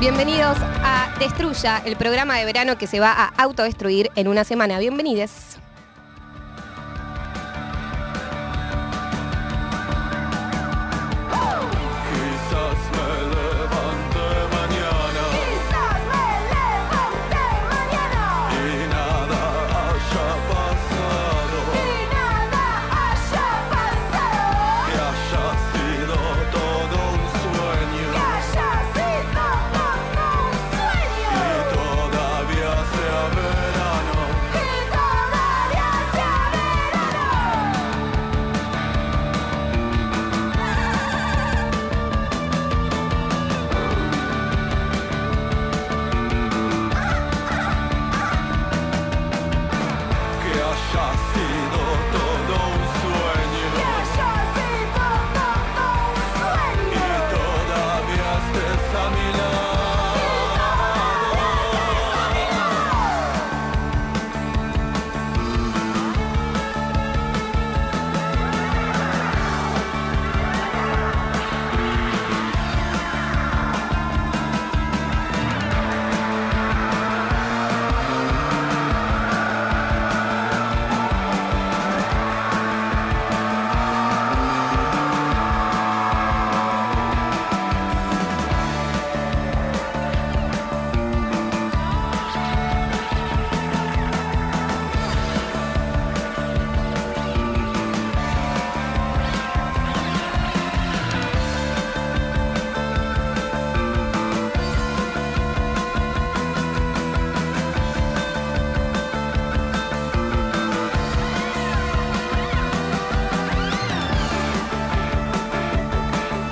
Bienvenidos a Destruya, el programa de verano que se va a autodestruir en una semana. Bienvenidos.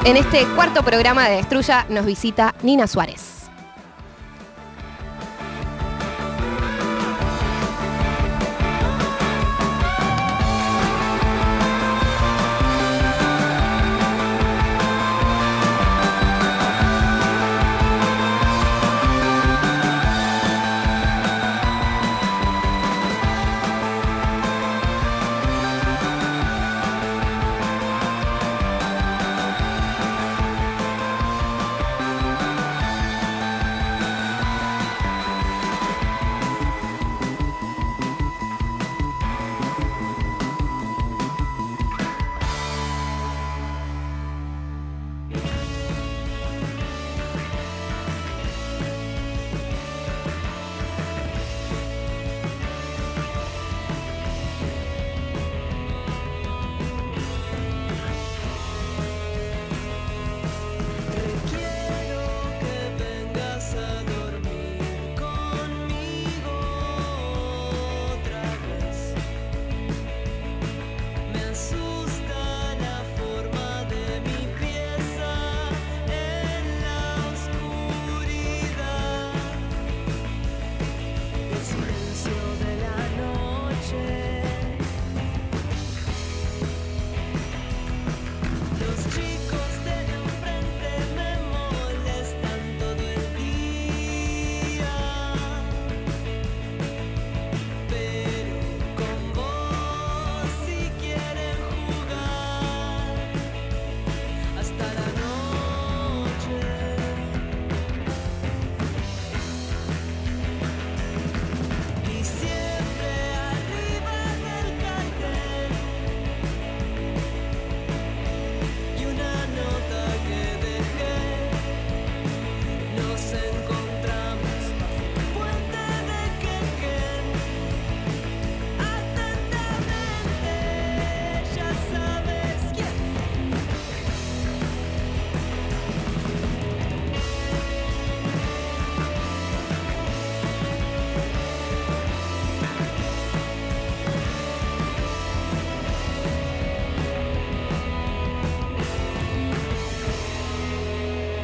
En este cuarto programa de Destruya nos visita Nina Suárez.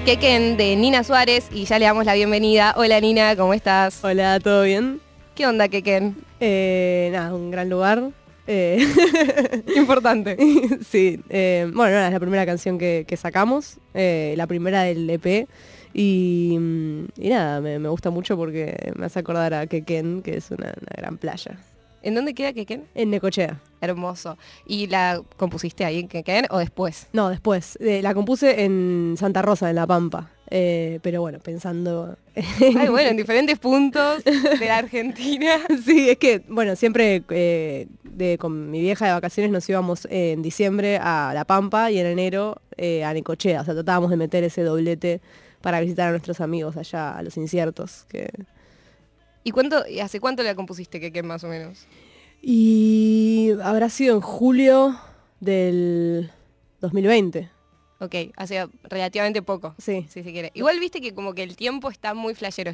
Quequen de Nina Suárez y ya le damos la bienvenida. Hola Nina, ¿cómo estás? Hola, ¿todo bien? ¿Qué onda Quequen? Eh, nada, un gran lugar. Eh, Importante. sí, eh, bueno, nada, es la primera canción que, que sacamos, eh, la primera del EP. Y, mm, y nada, me, me gusta mucho porque me hace acordar a Quequén, que es una, una gran playa. ¿En dónde queda Quequén? En Necochea. Hermoso. ¿Y la compusiste ahí en Quequén o después? No, después. Eh, la compuse en Santa Rosa, en La Pampa. Eh, pero bueno, pensando... Ay, bueno, en diferentes puntos de la Argentina. sí, es que, bueno, siempre eh, de, con mi vieja de vacaciones nos íbamos en diciembre a La Pampa y en enero a Necochea. O sea, tratábamos de meter ese doblete para visitar a nuestros amigos allá, a los inciertos. Que... ¿Y cuánto, hace cuánto la compusiste, que más o menos? Y habrá sido en julio del 2020. Ok, hace relativamente poco. Sí. Si se quiere. Igual viste que como que el tiempo está muy flashero.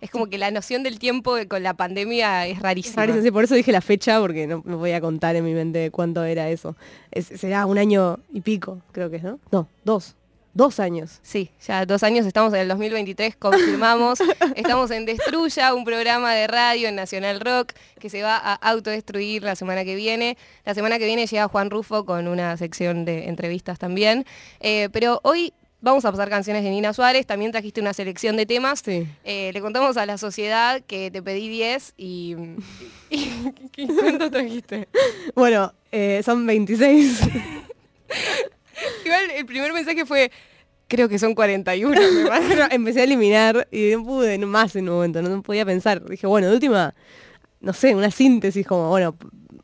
Es como que la noción del tiempo con la pandemia es rarísima. Sí, por eso dije la fecha, porque no me voy a contar en mi mente cuánto era eso. Es- será un año y pico, creo que es, ¿no? No, dos. Dos años. Sí, ya dos años, estamos en el 2023, confirmamos. estamos en Destruya, un programa de radio en Nacional Rock que se va a autodestruir la semana que viene. La semana que viene llega Juan Rufo con una sección de entrevistas también. Eh, pero hoy vamos a pasar canciones de Nina Suárez, también trajiste una selección de temas. Sí. Eh, le contamos a la sociedad que te pedí 10 y... y- y- ¿Cuánto trajiste? Bueno, eh, son 26. Igual el primer mensaje fue, creo que son 41. me parece. Pero empecé a eliminar y no pude más en un momento, no, podía pensar. Dije, bueno, de última, no sé, una síntesis como, bueno,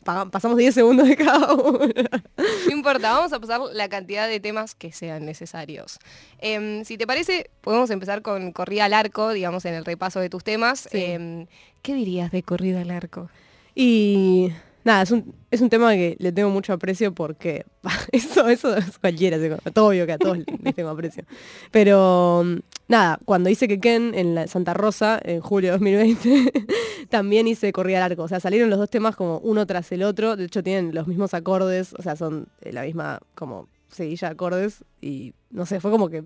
pa- pasamos 10 segundos de cada uno. No importa, vamos a pasar la cantidad de temas que sean necesarios. Em, si te parece, podemos empezar con corrida al arco, digamos, en el repaso de tus temas. Sí. Em, ¿Qué dirías de corrida al arco? Y nada, es un, es un tema que le tengo mucho aprecio porque eso, eso es cualquiera, es obvio que a todos les tengo aprecio. Pero nada, cuando hice que Ken en la Santa Rosa, en julio de 2020, también hice Corrida al Arco. O sea, salieron los dos temas como uno tras el otro. De hecho, tienen los mismos acordes, o sea, son eh, la misma como seguilla de acordes. Y no sé, fue como que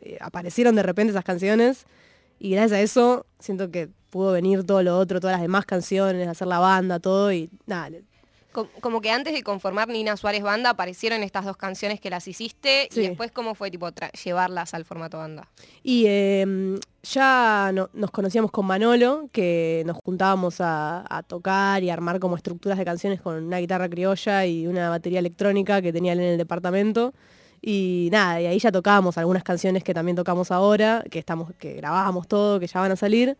eh, aparecieron de repente esas canciones. Y gracias a eso siento que pudo venir todo lo otro, todas las demás canciones, hacer la banda, todo y nada. Como que antes de conformar Nina Suárez Banda aparecieron estas dos canciones que las hiciste Sí. y después cómo fue tipo llevarlas al formato banda. Y eh, ya no- nos conocíamos con Manolo, que nos juntábamos a, a tocar y armar como estructuras de canciones con una guitarra criolla y una batería electrónica que tenía él en el departamento. Y nada, y ahí ya tocábamos algunas canciones que también tocamos ahora, que estamos, que grabábamos todo, que ya van a salir.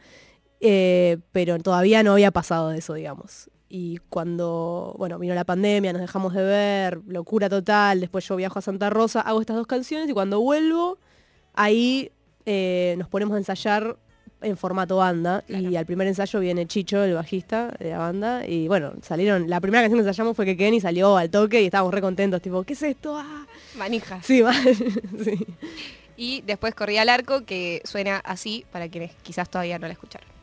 Eh, pero todavía no había pasado de eso, digamos. Y cuando, bueno, vino la pandemia, nos dejamos de ver, locura total, después yo viajo a Santa Rosa, hago estas dos canciones y cuando vuelvo, ahí eh, nos ponemos a ensayar en formato banda y al primer ensayo viene Chicho, el bajista de la banda y bueno, salieron, la primera canción que ensayamos fue que Kenny salió al toque y estábamos re contentos, tipo, ¿qué es esto? Ah. Sí, mal. sí. Y después corría al arco, que suena así para quienes quizás todavía no la escucharon.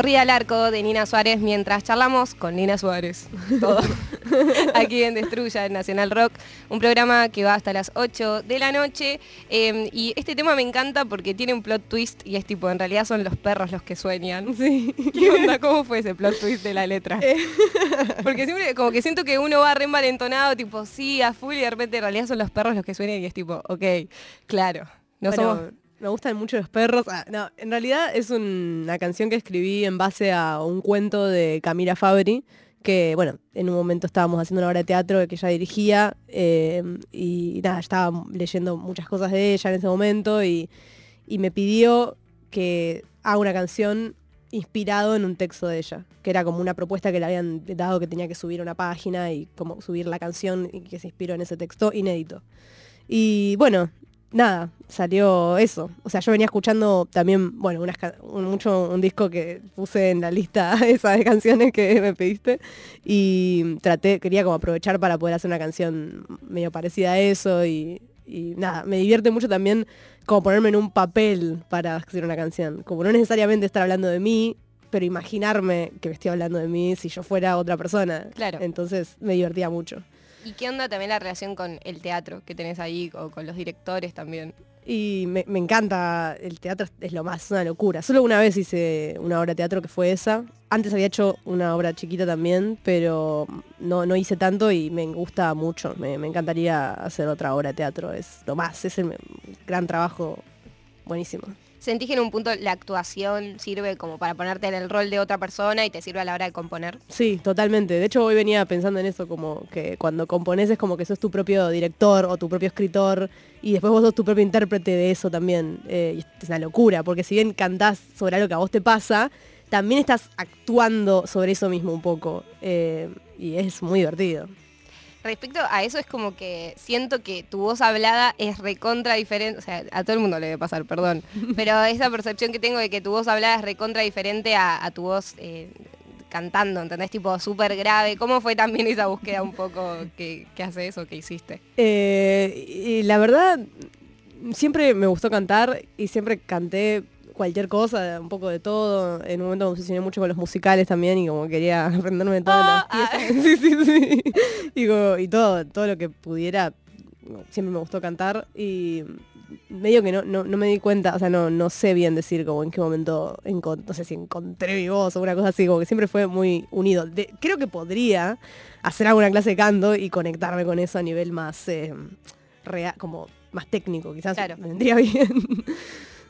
Corrida al arco de Nina Suárez mientras charlamos con Nina Suárez. Todo. Aquí en Destruya, en Nacional Rock. Un programa que va hasta las 8 de la noche. Eh, y este tema me encanta porque tiene un plot twist y es tipo, en realidad son los perros los que sueñan. Sí. ¿Qué onda? ¿Cómo fue ese plot twist de la letra? Porque siempre como que siento que uno va re envalentonado, tipo, sí, a full, y de repente en realidad son los perros los que suenan y es tipo, ok, claro. No Bueno, somos... Me gustan mucho los perros. Ah, no, en realidad es un- una canción que escribí en base a un cuento de Camila Fabri, que bueno, en un momento estábamos haciendo una obra de teatro que ella dirigía eh, y nada, estaba leyendo muchas cosas de ella en ese momento y, y me pidió que haga una canción inspirado en un texto de ella, que era como una propuesta que le habían dado que tenía que subir una página y como subir la canción y que se inspiró en ese texto inédito. Y bueno, nada, salió eso. O sea, yo venía escuchando también, bueno, unas un, mucho un disco que puse en la lista esa de canciones que me pediste y traté, quería como aprovechar para poder hacer una canción medio parecida a eso y, y nada, me divierte mucho también como ponerme en un papel para hacer una canción. Como no necesariamente estar hablando de mí, pero imaginarme que me estoy hablando de mí si yo fuera otra persona. Claro. Entonces me divertía mucho. ¿Y qué onda también la relación con el teatro que tenés ahí o con los directores también? Y me, encanta, el teatro es- lo más, una locura. Solo una vez hice una obra de teatro que fue esa. Antes había hecho una obra chiquita también, pero no, no hice tanto y me gusta mucho. Me, me encantaría hacer otra obra de teatro. Es lo más, es el gran trabajo buenísimo. ¿Sentís que en un punto la actuación sirve como para ponerte en el rol de otra persona y te sirve a la hora de componer? Sí, totalmente. De hecho, hoy venía pensando en eso, como que cuando compones es como que sos tu propio director o tu propio escritor y después vos sos tu propio intérprete de eso también. Eh, es una locura, porque si bien cantás sobre algo que a vos te pasa, también estás actuando sobre eso mismo un poco. Eh, y es muy divertido. Respecto a eso es como que siento que tu voz hablada es recontra diferente, o sea, a todo el mundo le debe pasar, perdón, pero esa percepción que tengo de que tu voz hablada es recontra diferente a, a tu voz eh, cantando, ¿entendés? Tipo súper grave. ¿Cómo fue también esa búsqueda un poco que, que hace eso que hiciste? Eh, y la verdad, siempre me gustó cantar y siempre canté cualquier cosa, un poco de todo. En un momento me obsesioné mucho con los musicales también y como quería aprenderme todas las piezas. Sí, sí, sí. Y, como- y todo, todo lo que pudiera, siempre me gustó cantar y medio que no, no, no me di cuenta, o sea, no, no sé bien decir como en qué momento, no sé si encontré mi voz o una cosa así, como que siempre fue muy unido. De- creo que podría hacer alguna clase de canto y conectarme con eso a nivel más eh, real, como más técnico, quizás Claro. me vendría bien.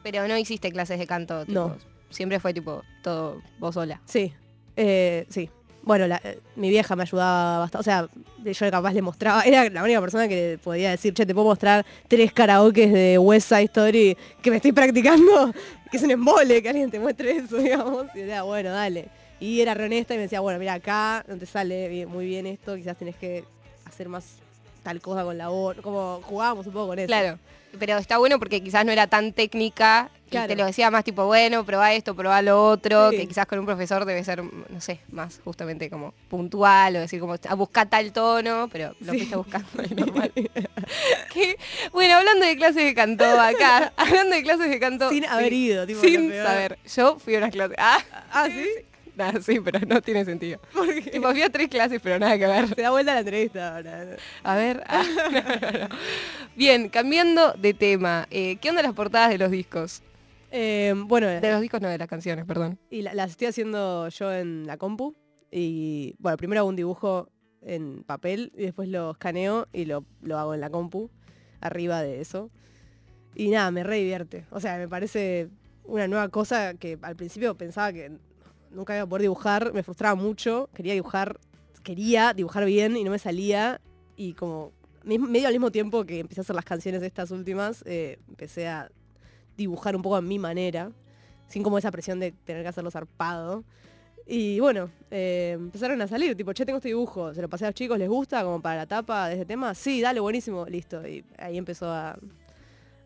Pero no hiciste clases de canto, tipo, No. siempre fue tipo todo vos sola. sí, eh, sí. Bueno, la- eh, mi vieja me ayudaba bastante, o sea, yo capaz le mostraba, era la única persona que podía decir, che, te puedo mostrar tres karaokes de West Side Story que me estoy practicando, que es un embole que alguien te muestre eso, digamos, y era, bueno, dale. Y era re honesta y me decía, bueno, mira, acá no te sale bien- muy bien esto, quizás tenés que hacer más tal cosa con la voz, como jugábamos un poco con eso. Claro. Pero está bueno porque quizás no era tan técnica y Claro. te lo decía más tipo, bueno, probá esto, probá lo otro, Sí. que quizás con un profesor debe ser, no sé, más justamente como puntual o decir como a buscar tal tono, pero lo Sí. fuiste buscando y normal. Que, bueno, hablando de clases de canto acá, hablando de clases de canto. Sin haber ido, tipo, Sin saber. Yo fui a unas clases. Ah, Ah, ¿sí? Nada, sí, pero no tiene sentido. Tipo, fui a tres clases, pero nada que ver. Se da vuelta la entrevista ahora. A ver. ah, no, no, no. Bien, cambiando de tema. eh, ¿Qué onda las portadas de los discos? Eh, bueno, De los discos, no de las canciones, perdón. y la- las estoy haciendo yo en la compu. Y bueno, primero hago un dibujo en papel y después lo escaneo y lo, lo hago en la compu, arriba de eso. Y nada, me re divierte. O sea, me parece una nueva cosa que al principio pensaba que nunca iba a poder dibujar, me frustraba mucho, quería dibujar, quería dibujar bien y no me salía. Y como medio al mismo tiempo que empecé a hacer las canciones estas últimas, eh, empecé a dibujar un poco a mi manera, sin como esa presión de tener que hacerlo zarpado. Y bueno, eh, empezaron a salir, tipo, che, tengo este dibujo, se lo pasé a los chicos, ¿les gusta como para la tapa de este tema? Sí, dale, buenísimo, listo. Y ahí empezó a,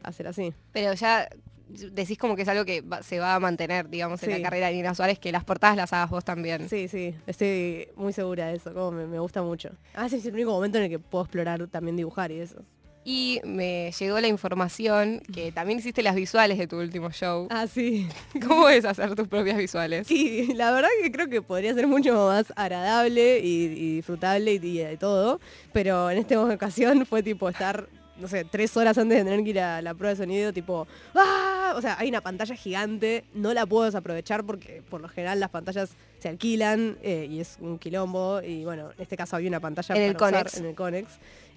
a ser así. Pero ya decís como que es algo que va- se va a mantener, digamos, en Sí. la carrera de Nina Suárez, que las portadas las hagas vos también. Sí, sí, estoy muy segura de eso, como me, me gusta mucho. Ah, ese es el único momento en el que puedo explorar también dibujar y eso. y me llegó la información que también hiciste las visuales de tu último show. Ah, sí. ¿Cómo es hacer tus propias visuales? Sí, la verdad que creo que podría ser mucho más agradable y, y disfrutable y, y de todo, pero en esta ocasión fue tipo estar, no sé, tres horas antes de tener que ir a la prueba de sonido, tipo, ¡ah! O sea, hay una pantalla gigante, no la puedo desaprovechar porque por lo general las pantallas se alquilan eh, y es un quilombo y bueno, en este caso había una pantalla En el usar Conex. en el Conex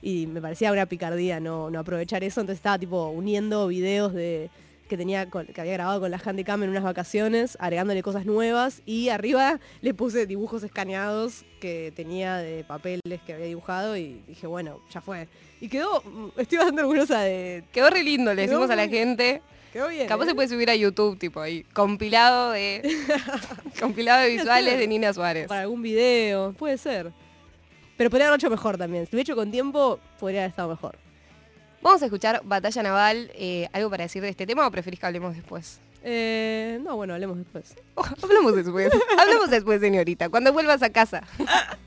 y me parecía una picardía no, no aprovechar eso, entonces estaba tipo uniendo videos de que tenía con- que había grabado con la Handycam en unas vacaciones, agregándole cosas nuevas y arriba le puse dibujos escaneados que tenía de papeles que había dibujado y dije, bueno, ya fue. Y quedó, mm, estoy bastante orgullosa de... Quedó re lindo, le decimos a la gente. Quedó bien. Capaz ¿eh? se puede subir a YouTube, tipo ahí, compilado de compilado de visuales de Nina Suárez. Para algún video, puede ser. Pero podría haberlo hecho mejor también. Si lo hubiera hecho con tiempo, podría haber estado mejor. Vamos a escuchar Batalla Naval. eh, ¿Algo para decir de este tema o preferís que hablemos después? Eh, no, bueno, hablemos después. Oh, hablamos después. hablamos después, señorita, cuando vuelvas a casa.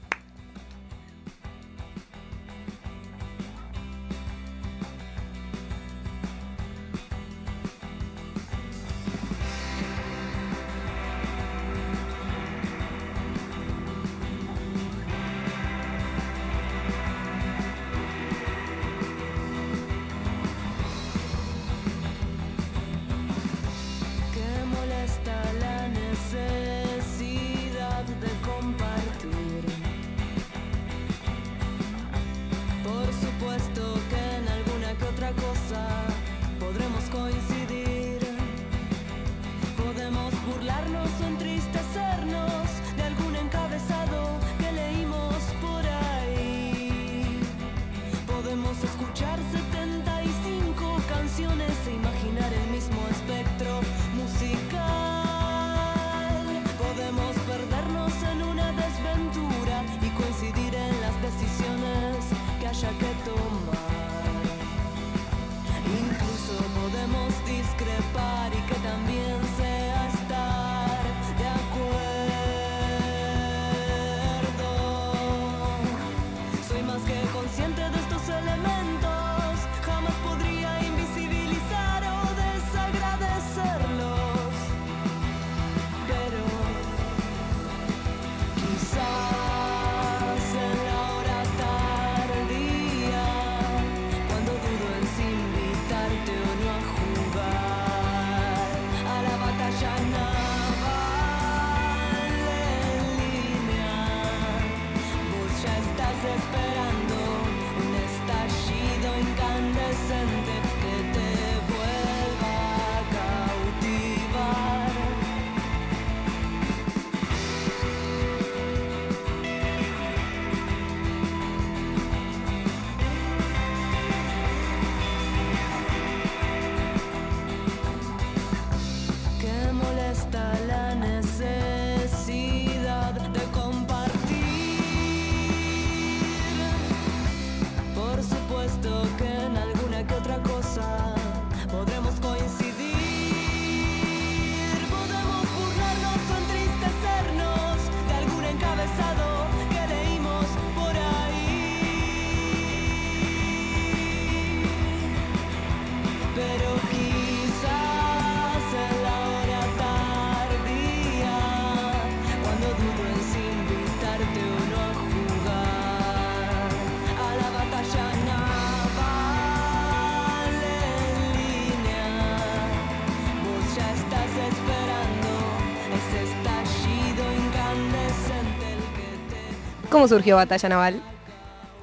¿Cómo surgió Batalla Naval?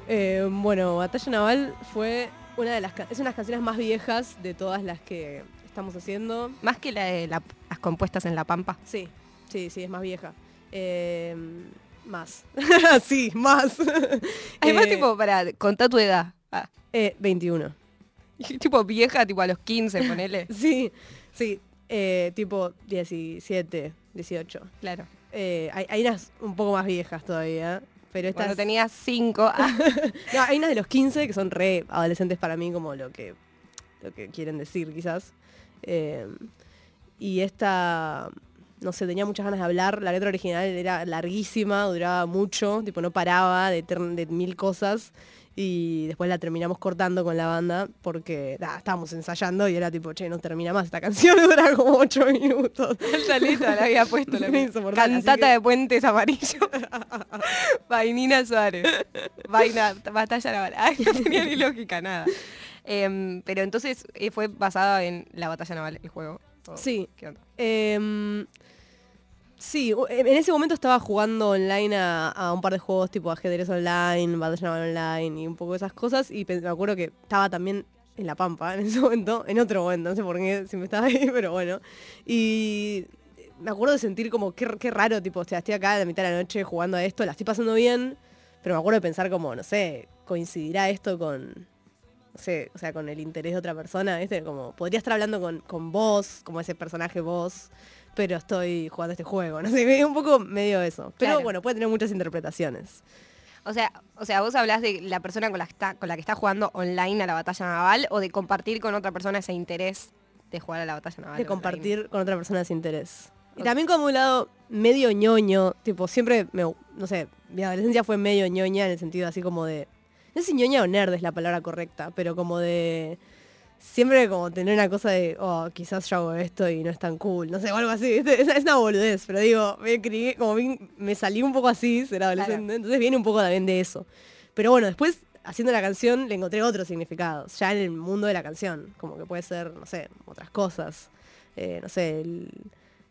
Eh, bueno, Batalla Naval fue una de las es una de las canciones más viejas de todas las que estamos haciendo. Más que la de la- las compuestas en La Pampa. Sí, sí, sí, es más vieja. Eh, más. sí, más. Además, Eh, tipo, para contar tu edad. Ah, eh, 21. tipo vieja, tipo a los 15, ponele. Sí, sí. eh, tipo 17, 18. Claro. Eh, hay, hay unas un poco más viejas todavía. Pero estas. Cuando tenías 5. Ah, No, hay unas de los 15 que son re adolescentes para mí, como lo que, lo que quieren decir, quizás. Eh, y esta, no sé, tenía muchas ganas de hablar. La letra original era larguísima, duraba mucho, tipo no paraba de mil cosas. Y después la terminamos cortando con la banda porque estábamos ensayando y era tipo, che, no termina más esta canción, dura como ocho minutos. La había puesto. La Cantata que- de puentes amarillos. Vainina Suárez. Vaina, batalla naval. Ay, no tenía ni lógica, nada. Em, pero entonces eh, fue basada en la batalla naval, el juego. ¿O Sí. qué onda? Em, sí, u- en ese momento estaba jugando online a, un par de juegos tipo ajedrez online, naval online y un poco esas cosas. Y me acuerdo que estaba también en La Pampa en ese momento, en otro momento, no sé por qué siempre estaba ahí, pero bueno. Y me acuerdo de sentir como qué, raro, tipo, o sea, estoy acá a la mitad de la noche jugando a esto, la estoy pasando bien, pero me acuerdo de pensar como, no sé, coincidirá esto con, o sea, con el interés de otra persona, ¿viste? Como, podría estar hablando con vos, como ese personaje vos, pero estoy jugando este juego, no sé, un poco medio eso. Pero Claro. bueno, puede tener muchas interpretaciones. O sea, o sea, vos hablás de la persona con la, que está, con la que está jugando online a la batalla naval o de compartir con otra persona ese interés de jugar a la batalla naval. de online? compartir con otra persona ese interés. Y también como un lado medio ñoño, tipo, siempre, me, no sé, mi adolescencia fue medio ñoña en el sentido así como de, no sé si ñoña o nerd es la palabra correcta, pero como de, siempre como tener una cosa de, oh, quizás yo hago esto y no es tan cool, no sé, o algo así, es, es una boludez, pero digo, me crié, como vi- me salí un poco así, ser adolescente, entonces viene un poco también de eso. Pero bueno, después haciendo la canción le encontré otros significados, ya en el mundo de la canción, como que puede ser, no sé, otras cosas. Eh, no sé, el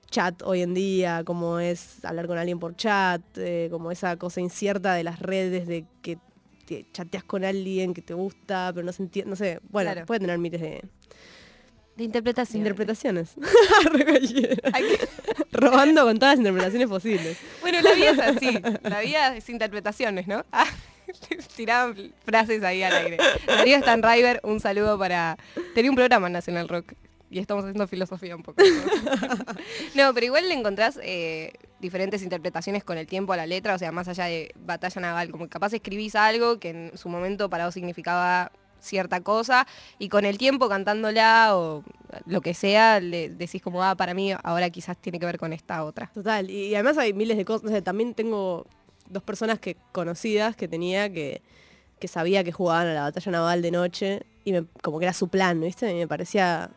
chat hoy en día, como es hablar con alguien por chat, eh, como esa cosa incierta de las redes de que te chateas con alguien que te gusta, pero no se entiende, no sé, bueno, Claro. puede tener miles de De interpretación. interpretaciones. Robando con todas las interpretaciones posibles. Bueno, la vida es así. La vida es interpretaciones, ¿no? Ah, tiraban frases ahí al aire. Darío Stanriver, un saludo para... Tenía un programa en Nacional Rock y estamos haciendo filosofía un poco. no, pero igual le encontrás eh, diferentes interpretaciones con el tiempo a la letra, o sea, más allá de batalla naval, como capaz escribís algo que en su momento para vos significaba cierta cosa y con el tiempo cantándola o lo que sea, le decís como, ah, para mí ahora quizás tiene que ver con esta otra. Total, y, además hay miles de cosas. no sé, también tengo dos personas que conocidas que tenía que, que sabía que jugaban a la batalla naval de noche y como que era su plan, ¿viste? Y me parecía...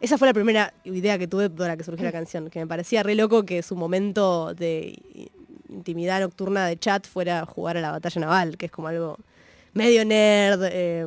Esa fue la primera idea que tuve para que surgiera la canción, que me parecía re loco que su momento de intimidad nocturna de chat fuera jugar a la batalla naval, que es como algo medio nerd, eh,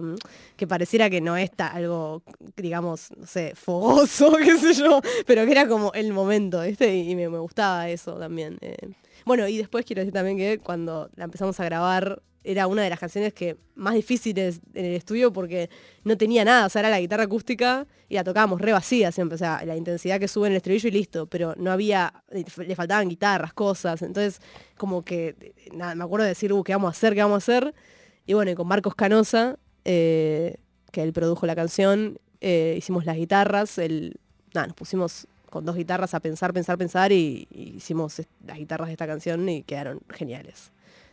que pareciera que no es ta- algo, digamos, no sé, fogoso, qué sé yo, pero que era como el momento, ¿viste? Y, y me, me gustaba eso también. eh. Bueno, y después quiero decir también que cuando la empezamos a grabar, era una de las canciones que más difíciles en el estudio porque no tenía nada, o sea, era la guitarra acústica y la tocábamos re vacía siempre, o sea, la intensidad que sube en el estribillo y listo, pero no había, le faltaban guitarras, cosas, entonces como que, nada, me acuerdo de decir, uh, ¿qué vamos a hacer? ¿Qué vamos a hacer? Y bueno, con Marcos Canosa, eh, que él produjo la canción, eh, hicimos las guitarras, él, nada, nos pusimos con dos guitarras a pensar, pensar, pensar y, y hicimos las guitarras de esta canción y quedaron geniales.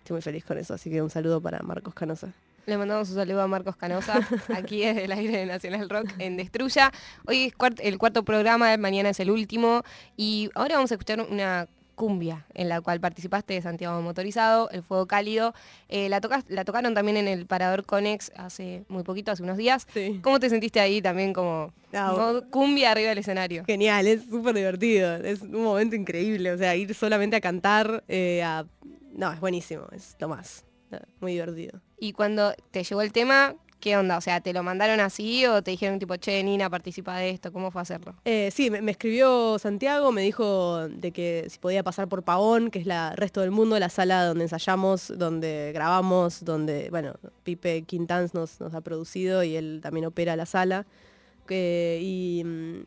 Estoy muy feliz con eso, así que un saludo para Marcos Canosa. Le mandamos un saludo a Marcos Canosa, aquí desde el aire de Nacional Rock en Destruya. Hoy es cuart- el cuarto programa, mañana es el último y ahora vamos a escuchar una cumbia en la cual participaste de Santiago Motorizado, El Fuego Cálido. Eh, la, tocas- la tocaron también en el Parador Conex hace muy poquito, hace unos días. Sí. ¿Cómo te sentiste ahí también como modo cumbia arriba del escenario? Genial, es súper divertido, es un momento increíble, o sea, ir solamente a cantar, eh, a... no, es buenísimo, es lo más, eh, muy divertido. Y cuando te llegó el tema, ¿qué onda? O sea, ¿te lo mandaron así o te dijeron tipo, che, Nina, participa de esto? ¿Cómo fue hacerlo? Eh, sí, me, me escribió Santiago, me dijo de que si podía pasar por Pavón, que es la resto del mundo, la sala donde ensayamos, donde grabamos, donde, bueno, Pipe Quintans nos, nos ha producido y él también opera la sala. Que- y, mm,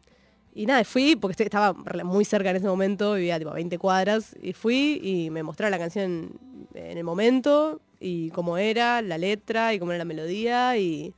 y nada, fui porque estaba muy cerca en ese momento, vivía tipo a 20 cuadras, y fui y me mostraron la canción en el momento y cómo era, la letra y cómo era la melodía y,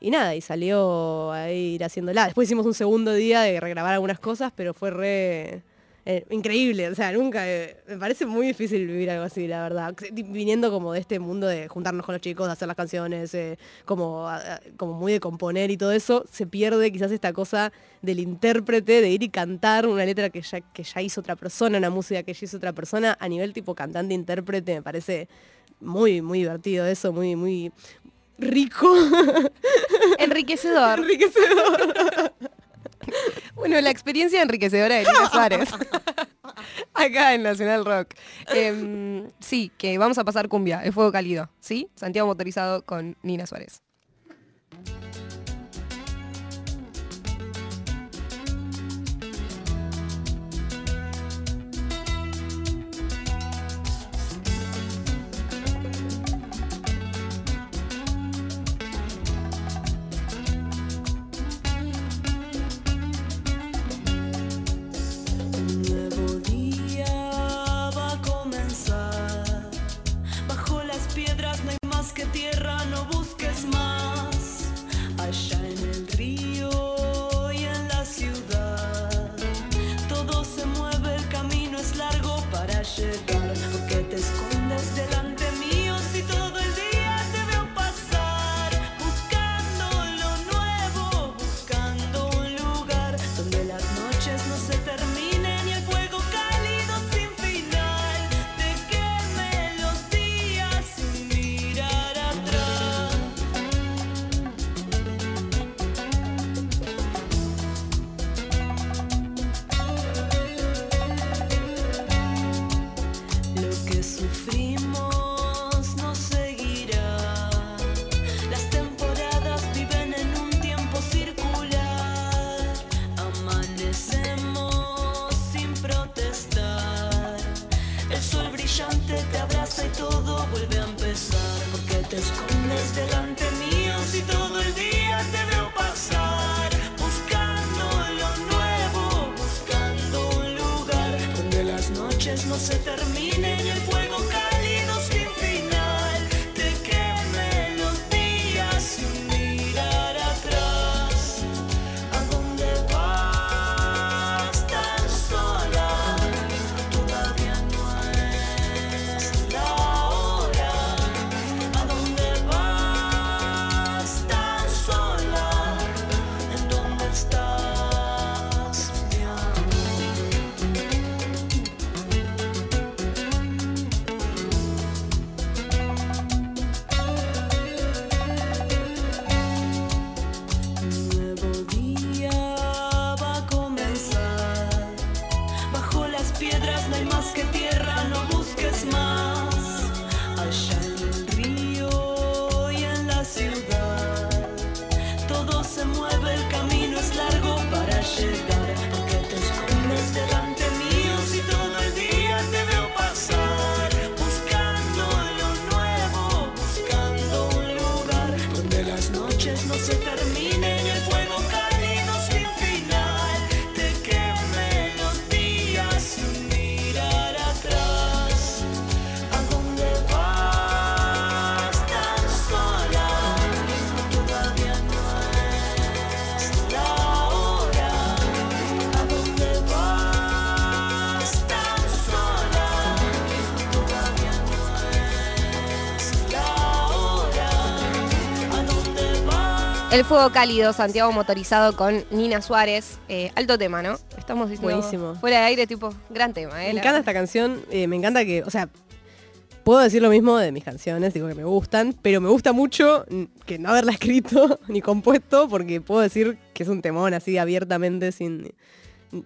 y nada, y salió a ir haciéndola. Después hicimos un segundo día de regrabar algunas cosas, pero fue re eh, increíble. O sea, nunca, eh, me parece muy difícil vivir algo así, la verdad. Viniendo como de este mundo de juntarnos con los chicos, de hacer las canciones, eh, como, a- como muy de componer y todo eso, se pierde quizás esta cosa del intérprete, de ir y cantar una letra que ya, que ya hizo otra persona, una música que ya hizo otra persona, a nivel tipo cantante-intérprete, me parece muy, muy divertido eso, muy, muy rico, Enriquecedor. enriquecedor. Bueno, la experiencia enriquecedora de Lina Suárez. Acá en Nacional Rock. Em, sí, que vamos a pasar cumbia, el fuego cálido. ¿Sí? Santiago motorizado con Nina Suárez. El fuego cálido, Santiago motorizado con Nina Suárez. Eh, alto tema, ¿no? Estamos diciendo Buenísimo. fuera de aire, tipo, gran tema, ¿eh? Me encanta esta canción, eh, me encanta que, o sea, puedo decir lo mismo de mis canciones, digo que me gustan, pero me gusta mucho que no haberla escrito ni compuesto, porque puedo decir que es un temón así abiertamente, sin,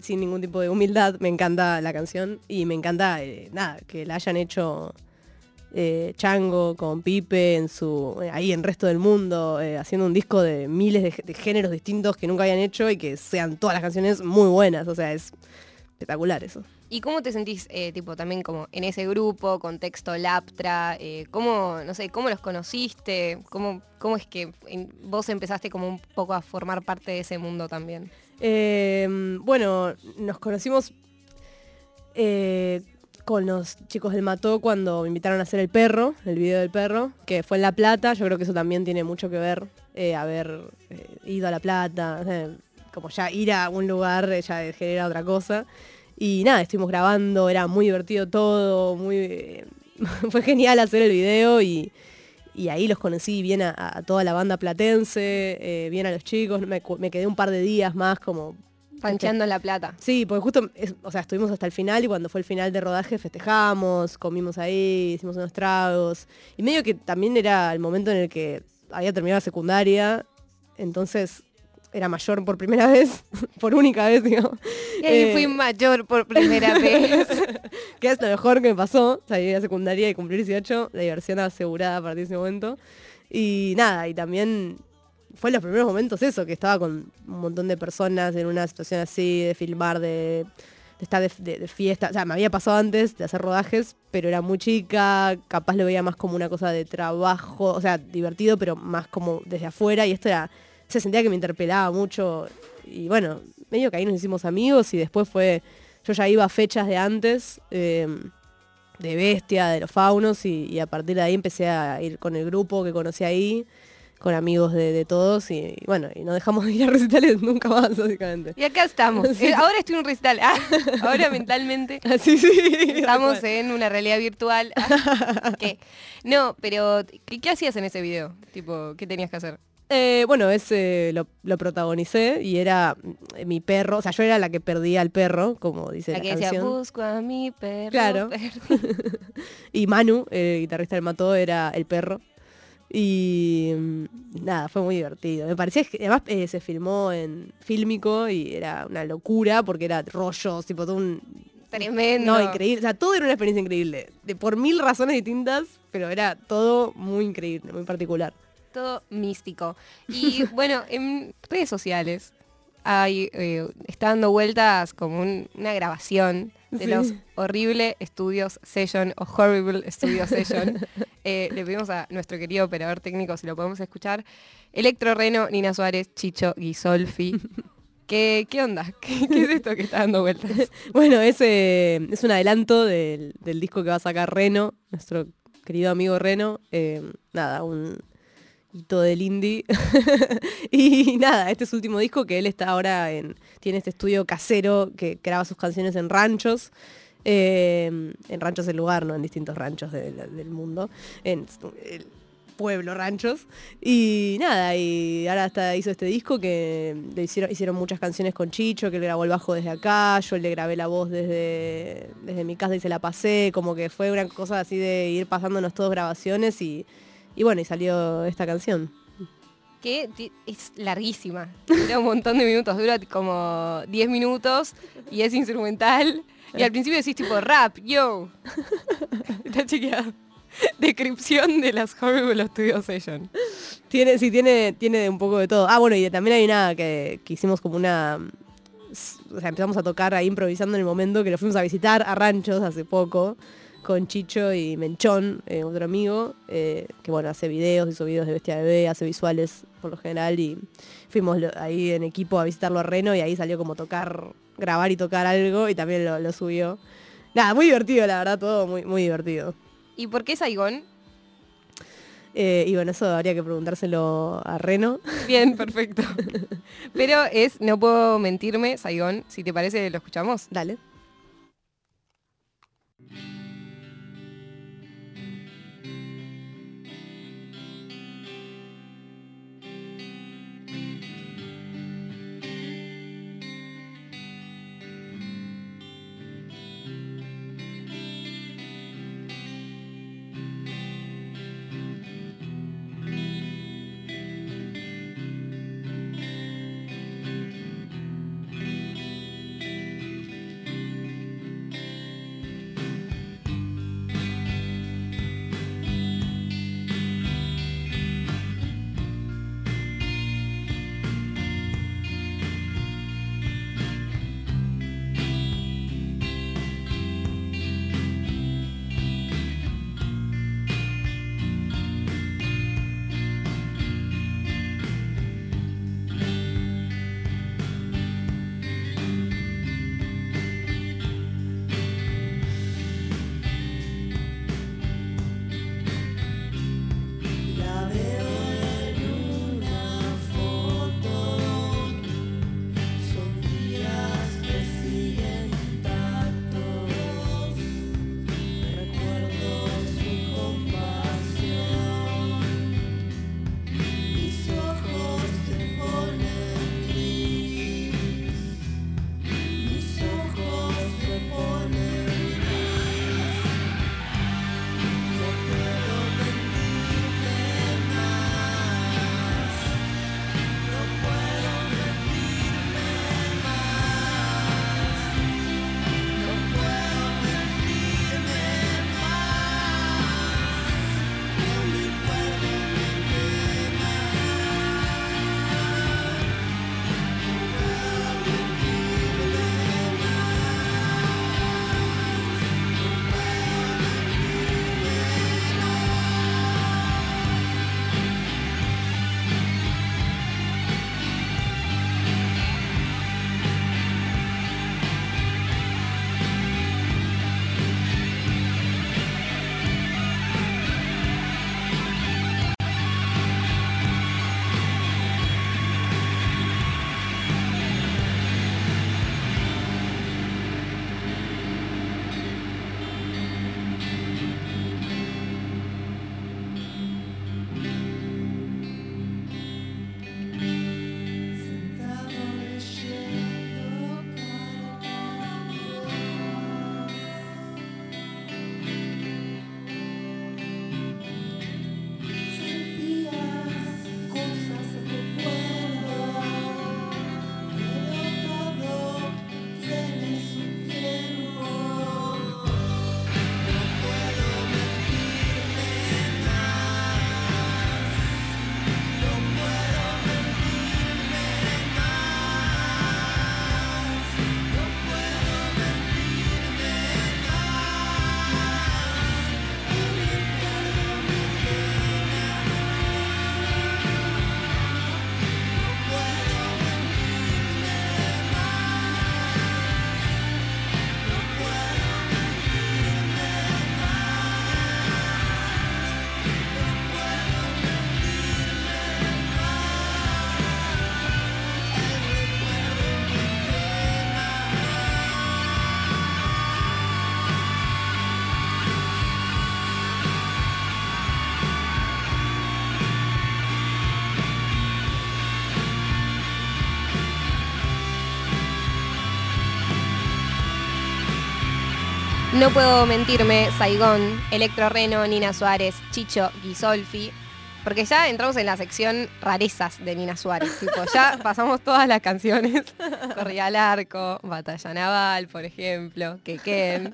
sin ningún tipo de humildad. Me encanta la canción y me encanta, eh, nada, que la hayan hecho eh, Chango con Pipe en su eh, ahí en resto del mundo, eh, haciendo un disco de miles de, de géneros distintos que nunca habían hecho y que sean todas las canciones muy buenas. O sea, es espectacular eso. ¿Y cómo te sentís, tipo, también como en ese grupo, contexto Laptra? ¿Cómo, no sé, cómo los conociste? ¿Cómo, cómo es que vos empezaste como un poco a formar parte de ese mundo también? Bueno, nos conocimos eh, con los chicos del Mató cuando me invitaron a hacer el perro, el video del perro, que fue en La Plata. Yo creo que eso también tiene mucho que ver, eh, haber eh, ido a La Plata, como ya ir a un lugar eh, ya genera otra cosa. Y nada, estuvimos grabando, era muy divertido todo, muy fue genial hacer el video y, y ahí los conocí bien a, toda la banda platense, bien a los chicos, me, me quedé un par de días más como Rancheando la plata. Sí, porque justo, es- o sea, estuvimos hasta el final y cuando fue el final de rodaje festejamos, comimos ahí, hicimos unos tragos. Y medio que también era el momento en el que había terminado la secundaria, entonces era mayor por primera vez, por única vez, digo. Y ahí Eh, fui mayor por primera vez. que es lo mejor que me pasó, salir de la secundaria y cumplir 18, la diversión asegurada a partir de ese momento. Y nada, y también fue en los primeros momentos eso, que estaba con un montón de personas en una situación así, de filmar, de, estar de, fiesta. O sea, me había pasado antes de hacer rodajes, pero era muy chica, capaz lo veía más como una cosa de trabajo, o sea, divertido, pero más como desde afuera. Y esto era, se sentía que me interpelaba mucho. Y bueno, medio que ahí nos hicimos amigos y después fue, yo ya iba a fechas de antes. eh, de Bestia, de los Faunos, y a partir de ahí empecé a ir con el grupo que conocí ahí, con amigos de, de todos, y, y bueno, y no dejamos de ir a recitales nunca más, básicamente. Y acá estamos. Eh, ahora estoy en un recital. Ah, ahora mentalmente Sí, sí. estamos en una realidad virtual. Ah, ¿Qué? No, pero ¿qué, qué hacías en ese video? Tipo, ¿qué tenías que hacer? Eh, bueno, ese lo, lo protagonicé y era mm, mi perro, o sea, yo era la que perdía al perro, como dice La la, que decía, canción. busco a mi perro. Claro. perdido". Y Manu, el guitarrista del Mató, era el perro. Y mm, nada, fue muy divertido. Me parecía que además eh, se filmó en fílmico y era una locura porque era rollos, tipo todo un... Tremendo. No, increíble. O sea, todo era una experiencia increíble. De, por mil razones distintas, pero era todo muy increíble, muy particular. Todo místico. Y bueno, en redes sociales hay, eh, está dando vueltas como un- una grabación de Sí. los horrible estudios session o horrible studio session. Eh, le pedimos a nuestro querido operador técnico si lo podemos escuchar. Electro Reno, Nina Suárez, Chicho Guisolfi. ¿Qué, ¿Qué onda? ¿Qué, qué es esto que está dando vueltas? Bueno, ese es un adelanto del, del disco que va a sacar Reno, nuestro querido amigo Reno. Eh, nada, un hito del indie. y nada, este es su último disco que él está ahora en. Tiene este estudio casero que graba sus canciones en ranchos. eh, en ranchos del lugar, no en distintos ranchos de- de- del mundo. En el pueblo ranchos. Y nada, y ahora hasta hizo este disco que le hicieron, hicieron muchas canciones con Chicho, que le grabó el bajo desde acá, yo le grabé la voz desde, desde mi casa y se la pasé, como que fue una cosa así de ir pasándonos todos grabaciones y, y bueno, y salió esta canción. que es larguísima. Dura un montón de minutos, dura como 10 minutos y es instrumental. Y al principio decís tipo rap, yo. Está chequeado. Descripción de las Horrible Studio Session. Tiene, sí, tiene, tiene un poco de todo. Ah, bueno, y también hay una que, que hicimos como una... O sea, empezamos a tocar ahí improvisando en el momento que lo fuimos a visitar a Ranchos hace poco con Chicho y Menchón, eh, otro amigo, eh, que bueno, hace videos, hizo videos de Bestia Bebé, hace visuales por lo general y fuimos lo- ahí en equipo a visitarlo a Reno y ahí salió como tocar, grabar y tocar algo y también lo, lo subió. Nada, muy divertido, la verdad, todo muy, muy divertido. ¿Y por qué Saigón? Eh, y bueno, eso habría que preguntárselo a Reno. Bien, perfecto. Pero es, no puedo mentirme, Saigón, si te parece, lo escuchamos. Dale. No puedo mentirme, Saigón, Electro Reno, Nina Suárez, Chicho, Gisolfi. Porque ya entramos en la sección rarezas de Nina Suárez. tipo, ya pasamos todas las canciones. Corría al arco, Batalla Naval, por ejemplo, Quequén.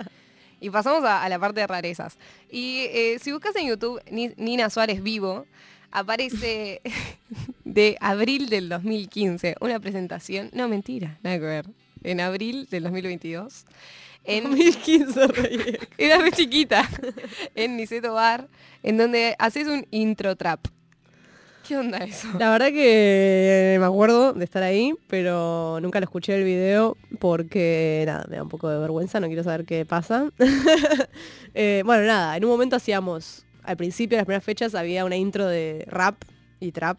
Y pasamos a, a la parte de rarezas. Y eh, si buscas en YouTube Ni- Nina Suárez vivo, aparece de abril del 2015 una presentación. No, mentira, nada que ver. En abril del 2022. En 2015 reí. era re chiquita, en Niceto Bar, en donde haces un intro trap. ¿Qué onda eso? La verdad que me acuerdo de estar ahí, pero nunca lo escuché el video porque nada, me da un poco de vergüenza, no quiero saber qué pasa. Eh, bueno, nada, en un momento hacíamos, al principio las primeras fechas había una intro de rap y trap,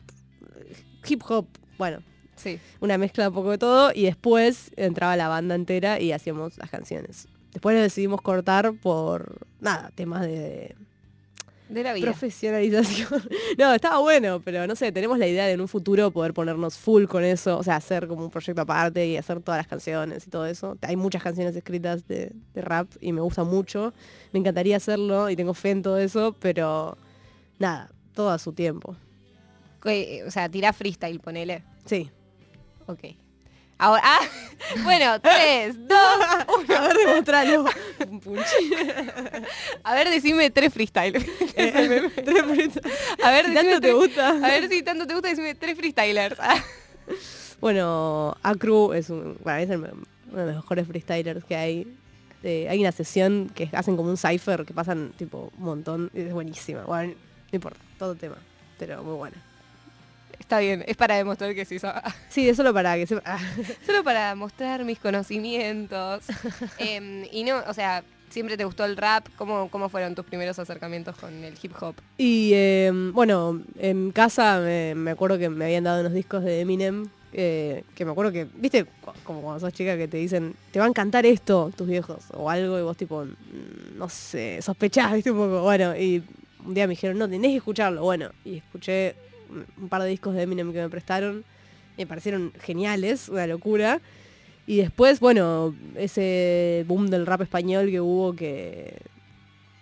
hip hop, bueno, Sí. una mezcla de un poco de todo y después entraba la banda entera y hacíamos las canciones. Después lo decidimos cortar por, nada, temas de, De la vida. Profesionalización. No, estaba bueno, pero no sé, tenemos la idea de en un futuro poder ponernos full con eso, o sea, hacer como un proyecto aparte y hacer todas las canciones y todo eso. Hay muchas canciones escritas de, de rap y me gusta mucho. Me encantaría hacerlo y tengo fe en todo eso, pero nada, todo a su tiempo. O sea, tirá freestyle, ponele. Sí. Ok. Ahora, ah, bueno, tres, dos, A ver, demostralo. a ver, decime tres freestyle. Eh, a ver, Si tanto te gusta. A ver si tanto te gusta, decime tres freestylers. Ah. Bueno, Acru es, un, bueno, es el uno de los mejores freestylers que hay. Eh, hay una sesión que hacen como un cipher que pasan tipo un montón. y Es buenísima. Bueno, no importa, todo tema. Pero muy buena. Está bien, es para demostrar que sí. so- Sí, es solo para que ah, Solo para mostrar mis conocimientos. Em, y no, o sea, siempre te gustó el rap. ¿Cómo, ¿Cómo fueron tus primeros acercamientos con el hip hop? Y eh, bueno, en casa me, me acuerdo que me habían dado unos discos de Eminem. eh, que me acuerdo que, viste, como cuando sos chica que te dicen, te va a encantar esto, tus viejos, o algo, y vos tipo, mm, no sé, sospechás, viste, un poco. Bueno, y un día me dijeron, no, tenés que escucharlo. Bueno, y escuché un- par de discos de Eminem que me prestaron, me parecieron geniales, una locura. Y después, bueno, ese boom del rap español que hubo que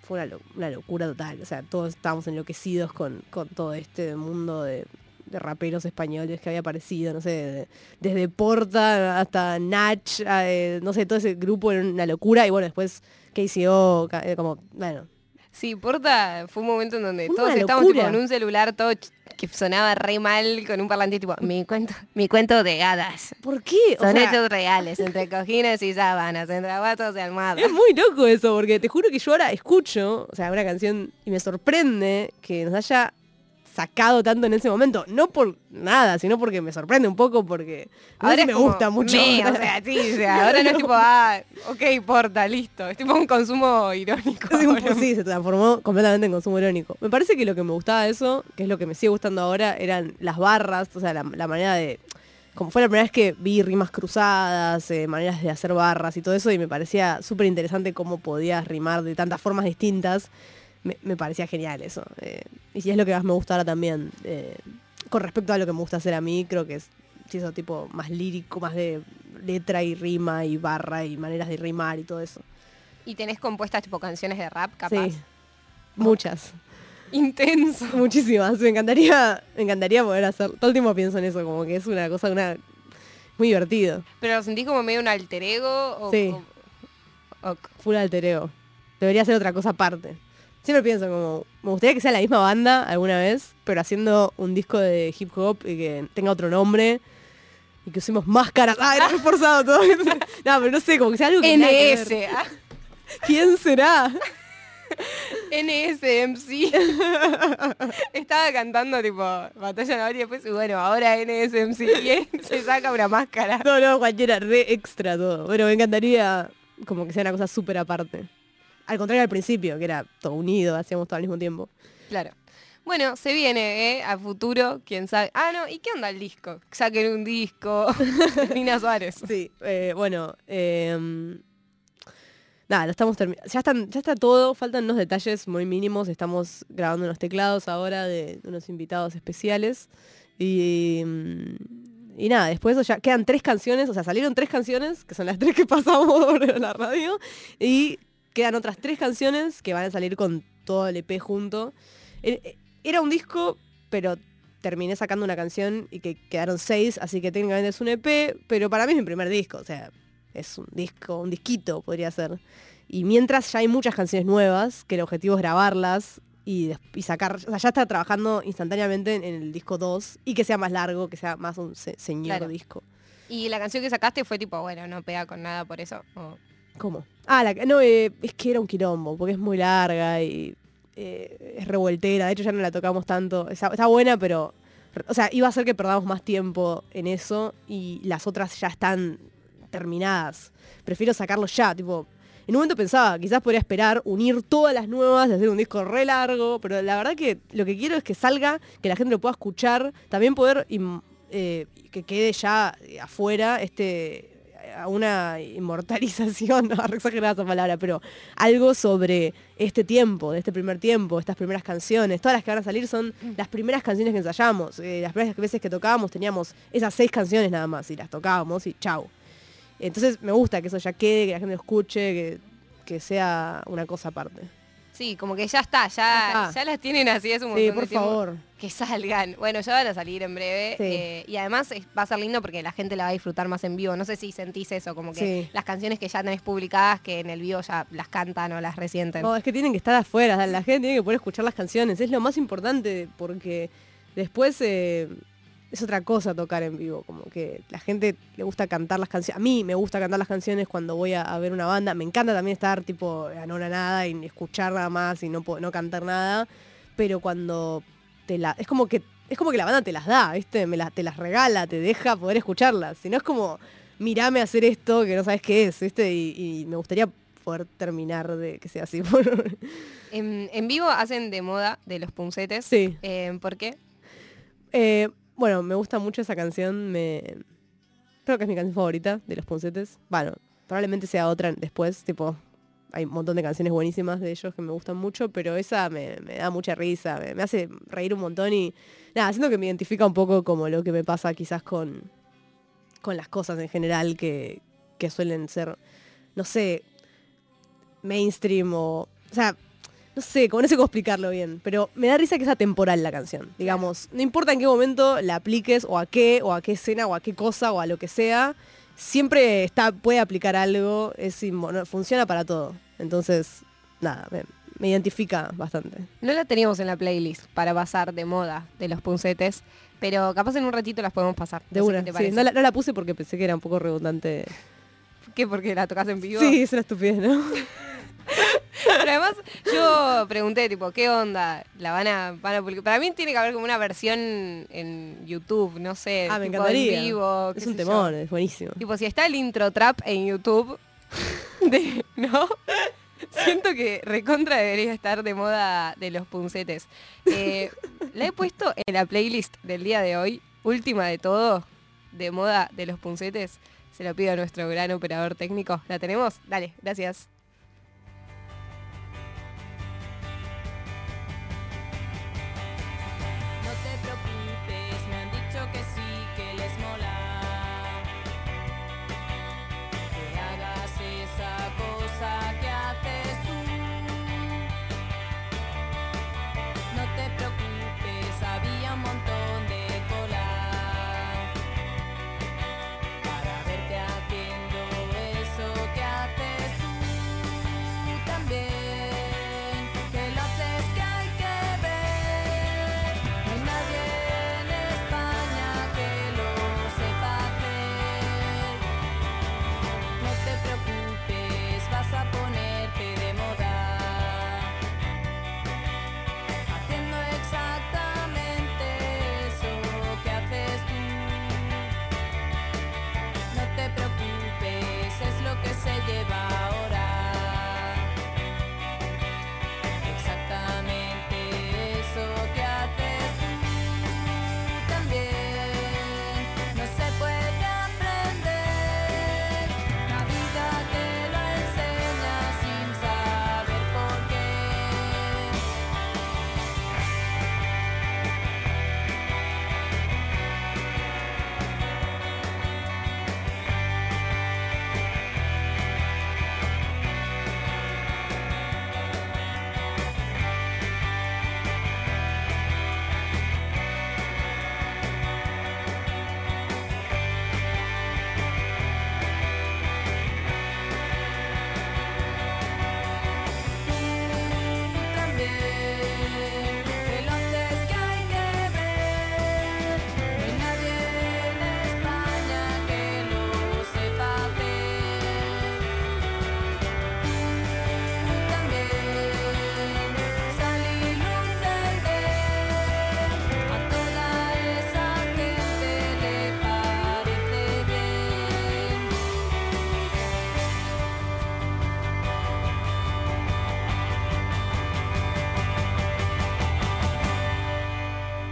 fue una, lo- una locura total. O sea, todos estábamos enloquecidos con, con todo este mundo de, de raperos españoles que había aparecido, no sé, de- desde Porta hasta Nach, eh, no sé, todo ese grupo era una locura. Y bueno, después KCO, eh, como, bueno, Sí, Porta fue un momento en donde Fue todos una estábamos tipo, locura. en un celular todo que sonaba re mal con un parlante tipo, mi cuento, mi cuento de hadas. ¿por qué? O Son sea, hechos reales, entre cojines y sábanas, entre abatos y almohadas. Es muy loco eso, porque te juro que yo ahora escucho, o sea, una canción y me sorprende que nos haya sacado tanto en ese momento. No por nada, sino porque me sorprende un poco porque ahora me como, gusta mucho. me, o sea, sí, o sea, ahora no es tipo, ah, ok, porta, listo. Es tipo un consumo irónico. Sí, se transformó completamente en consumo irónico. Me parece que lo que me gustaba de eso, que es lo que me sigue gustando ahora, eran las barras, o sea, la, la manera de... Como fue la primera vez que vi rimas cruzadas, eh, maneras de hacer barras y todo eso, y me parecía súper interesante cómo podías rimar de tantas formas distintas. Me, me parecía genial eso. eh, y si es lo que más me gusta ahora también. eh, con respecto a lo que me gusta hacer a mí, creo que es eso tipo más lírico, más de letra y rima y barra y maneras de rimar y todo eso. Y tenés compuestas tipo canciones de rap, capaz. Sí, muchas. Intenso. Muchísimas. Me encantaría, me encantaría poder hacer. Todo el tiempo pienso en eso, como que es una cosa, una muy divertido. Pero lo sentís como medio un alter ego o, Sí. o- o- Full alter ego. Debería ser otra cosa aparte. Siempre pienso como, me gustaría que sea la misma banda alguna vez, pero haciendo un disco de hip hop y que tenga otro nombre y que usemos máscaras. Ah, era reforzado todo. no, pero no sé, como que sea algo que que ver. NS. ah, ¿Quién será? NSMC. Estaba cantando tipo Batalla Naval y después, bueno, ahora NSMC. Y se saca una máscara. No, no, cualquiera, re extra todo. Pero me encantaría como que sea una cosa súper aparte. Al contrario al principio, que era todo unido, hacíamos todo al mismo tiempo. Claro. Bueno, se viene, ¿eh? A futuro, quién sabe. Ah, no, ¿y qué onda el disco? Saquen un disco. Nina Suárez. Sí, eh, bueno, eh, nada, lo estamos terminando. Ya, están, ya está todo, faltan unos detalles muy mínimos. Estamos grabando unos teclados ahora de, unos invitados especiales. Y, mm, y nada, después ya quedan tres canciones, o sea, salieron tres canciones, que son las tres que pasamos por la radio. Y quedan otras tres canciones que van a salir con todo el EP junto. Eh, Era un disco, pero terminé sacando una canción y que quedaron seis, así que técnicamente es un EP, pero para mí es mi primer disco, o sea, es un disco, un disquito podría ser. Y mientras ya hay muchas canciones nuevas, que el objetivo es grabarlas y, y sacar, o sea, ya está trabajando instantáneamente en, en el disco 2 y que sea más largo, que sea más un se- señor Claro. disco. Y la canción que sacaste fue tipo, bueno, no pega con nada por eso. o- ¿Cómo? Ah, la, no, eh, es que era un quilombo, porque es muy larga y eh, es revoltera. De hecho, ya no la tocamos tanto. Está, buena, pero. O sea, iba a ser que perdamos más tiempo en eso y las otras ya están terminadas. Prefiero sacarlo ya, tipo. En un momento pensaba, quizás podría esperar, unir todas las nuevas, hacer un disco re largo, pero la verdad que lo que quiero es que salga, que la gente lo pueda escuchar, también poder eh, que quede ya eh, afuera este a una inmortalización, no, exagerada esa palabra, pero algo sobre este tiempo, de este primer tiempo, estas primeras canciones. Todas las que van a salir son las primeras canciones que ensayamos. Eh, las primeras veces que tocábamos teníamos esas seis canciones nada más y las tocábamos y chau. Entonces me gusta que eso ya quede, que la gente lo escuche, que, que sea una cosa aparte. Sí, como que ya está, ya, Ya está. ya las tienen así, es un montón Sí, por favor. Que salgan. Bueno, ya van a salir en breve. Sí. eh, y además es- va a ser lindo porque la gente la va a disfrutar más en vivo. No sé si sentís eso, como que Sí. las canciones que ya tenés publicadas, que en el vivo ya las cantan o las resienten. No, es que tienen que estar afuera, la gente tiene que poder escuchar las canciones, es lo más importante porque después eh, es otra cosa tocar en vivo, como que la gente le gusta cantar las canciones, a mí me gusta cantar las canciones cuando voy a, a ver una banda, me encanta también estar tipo nada y escuchar nada más y no, no cantar nada, pero cuando te la, es como que es como que la banda te las da, ¿viste? Me la- te las regala, te deja poder escucharlas, si no es como mirame hacer esto que no sabes qué es, ¿viste? Y, y me gustaría poder terminar de que sea así. En, en vivo hacen de moda de los puncetes. Sí. Eh, ¿Por qué? Eh, bueno, me gusta mucho esa canción. Me... Creo que es mi canción favorita de Los Puncetes. Bueno, probablemente sea otra después. Tipo, hay un montón de canciones buenísimas de ellos que me gustan mucho, pero esa me, da mucha risa, me, me hace reír un montón y nada, siento que me identifica un poco como lo que me pasa quizás con, con las cosas en general que, que suelen ser, no sé, mainstream o... O sea, no sé, como no sé cómo explicarlo bien, pero me da risa que es atemporal la canción. Digamos, no importa en qué momento la apliques o a qué, o a qué escena, o a qué cosa, o a lo que sea, siempre está, puede aplicar algo, es funciona para todo. Entonces, nada, me, me identifica bastante. No la teníamos en la playlist para pasar de moda de los puncetes, pero capaz en un ratito las podemos pasar. De No sé una, qué te sí, parece. no, la, no la puse porque pensé que era un poco redundante. ¿Qué? Porque la tocas en vivo. Sí, es una estupidez, ¿no? Pero además yo pregunté, tipo, ¿qué onda? ¿La van a, van a publicar? Para mí tiene que haber como una versión en YouTube, no sé, Ah, me tipo encantaría. en vivo. es un yo. temón, es buenísimo. Tipo, si está el intro trap en YouTube, de- ¿no? Siento que recontra debería estar de moda de los puncetes. Eh, la he puesto en la playlist del día de hoy, última de todo, de moda de los puncetes. Se lo pido a nuestro gran operador técnico. ¿La tenemos? Dale, gracias.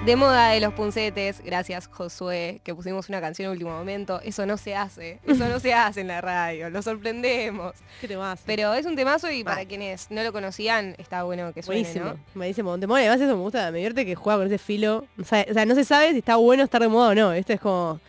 De moda de los puncetes. Gracias, Josué, que pusimos una canción en último momento. Eso no se hace. Eso no se hace en la radio. Lo sorprendemos. Pero es un temazo y para Ah. quienes no lo conocían, está bueno que suene, Buenísimo, ¿no? buenísimo. Un temón, además eso me gusta, me divierte que juega con ese filo. O sea, o sea, no se sabe si está bueno estar de moda o no. Esto es como,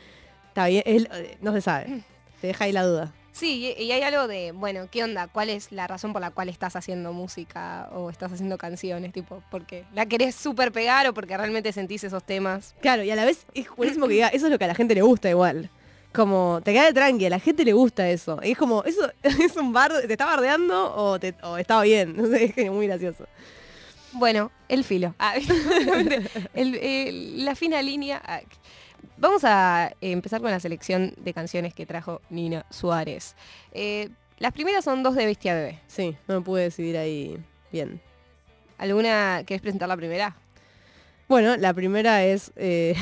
está bien, es- no se sabe. Te deja ahí la duda. Sí, y hay algo de, bueno, ¿qué onda? ¿Cuál es la razón por la cual estás haciendo música o estás haciendo canciones? Tipo, porque la querés súper pegar o porque realmente sentís esos temas. Claro, y a la vez es buenísimo que diga, eso es lo que a la gente le gusta igual. Como, te queda tranqui, a la gente le gusta eso. Y es como, ¿eso es un bar, te está bardeando o, te, o estaba bien? No sé, es muy gracioso. Bueno, el filo. Ah, el- la fina línea. Ah, Vamos a empezar con la selección de canciones que trajo Nina Suárez. Eh, las primeras son dos de Bestia Bebé. Sí, no me pude decidir ahí bien. ¿Alguna querés presentar la primera? Bueno, la primera es... eh,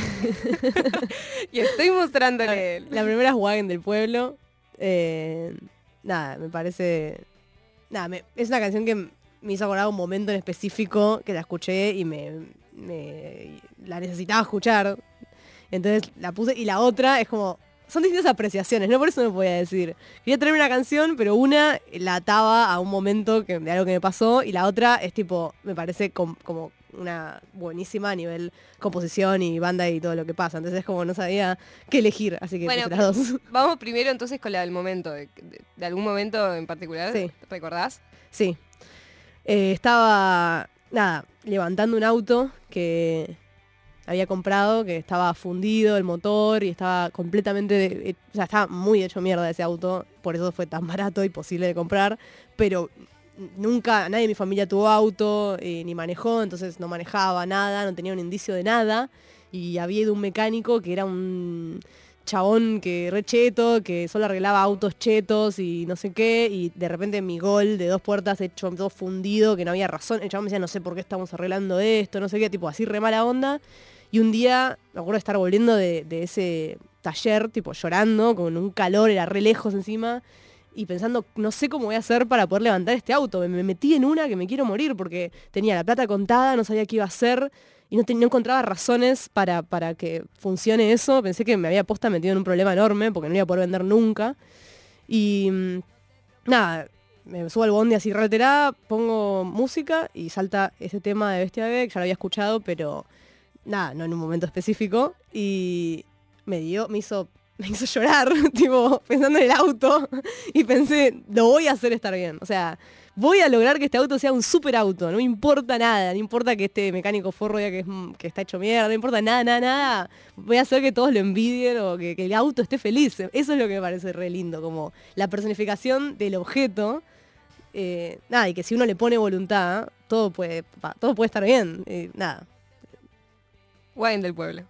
Y estoy mostrándole. La primera es Wagen del Pueblo. Eh, nada, me parece... Nada, me- es una canción que me hizo acordar un momento en específico que la escuché y me, me- la necesitaba escuchar. Entonces la puse y la otra es como... Son distintas apreciaciones, no por eso me podía decir. Quería traer una canción, pero una la ataba a un momento que, de algo que me pasó y la otra es tipo, me parece com- como una buenísima a nivel composición y banda y todo lo que pasa. Entonces es como no sabía qué elegir, así que Bueno, las dos. Vamos primero entonces con la del momento. ¿De, de- de algún momento en particular? Sí. ¿Recordás? Sí. Eh, estaba, nada, levantando un auto que había comprado, que estaba fundido el motor y estaba completamente, de- eh, o sea, estaba muy hecho mierda ese auto, por eso fue tan barato y posible de comprar, pero nunca, nadie de mi familia tuvo auto, eh, ni manejó, entonces no manejaba nada, no tenía un indicio de nada, y había ido un mecánico que era un chabón que re cheto, que solo arreglaba autos chetos y no sé qué, y de repente mi gol de dos puertas hecho todo fundido, que no había razón, el chabón me decía, no sé por qué estamos arreglando esto, no sé qué, tipo así re mala onda, y un día, me acuerdo de estar volviendo de, ese taller, tipo llorando, con un calor, era re lejos encima, y pensando, no sé cómo voy a hacer para poder levantar este auto. Me, me metí en una que me quiero morir porque tenía la plata contada, no sabía qué iba a hacer y no, no encontraba razones para, para que funcione eso. Pensé que me había posta metido en un problema enorme porque no iba a poder vender nunca. Y mm, nada, me subo al bondi así reiterada, pongo música y salta ese tema de Bestia Bebé, que ya lo había escuchado, pero nada, no en un momento específico. Y me dio, me hizo, me hizo llorar, tipo, pensando en el auto. Y pensé, lo voy a hacer estar bien. O sea, voy a lograr que este auto sea un super auto. No me importa nada. No importa que este mecánico forro diga que, es, que está hecho mierda. No importa nada, nada, nada. Voy a hacer que todos lo envidien o que, el auto esté feliz. Eso es lo que me parece re lindo. Como la personificación del objeto. Eh, nada, y que si uno le pone voluntad, todo puede, todo puede estar bien. Nada. Wine del pueblo.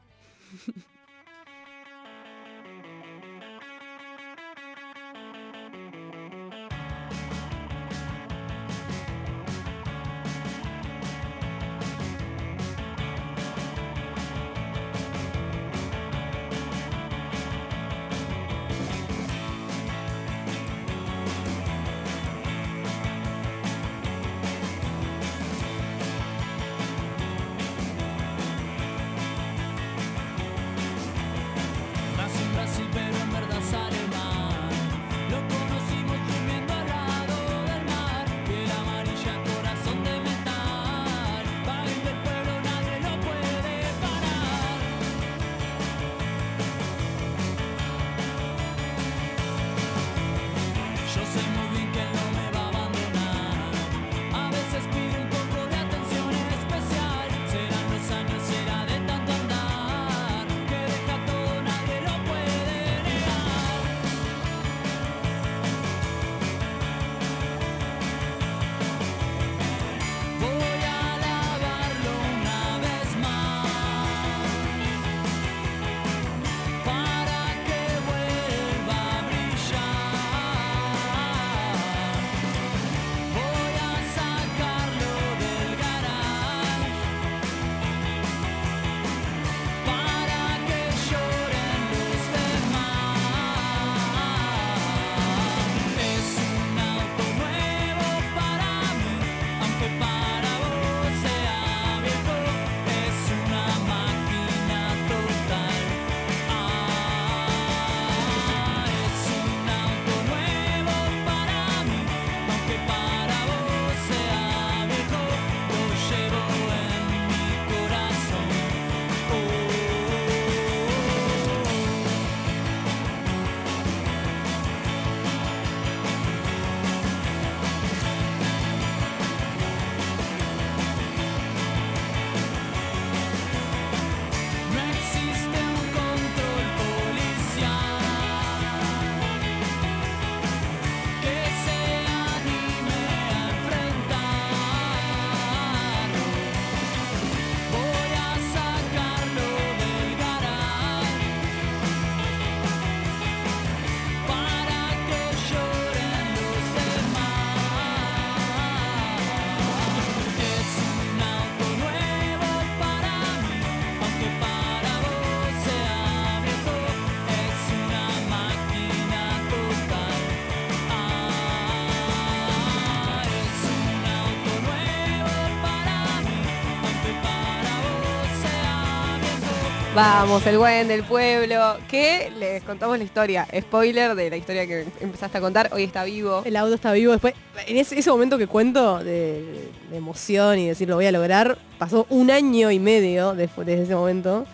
Vamos, el buen del pueblo. Que les contamos la historia. Spoiler de la historia que empezaste a contar. Hoy está vivo. El auto está vivo. Después, en ese, ese momento que cuento de, de emoción y decir lo voy a lograr, pasó un año y medio después de ese momento.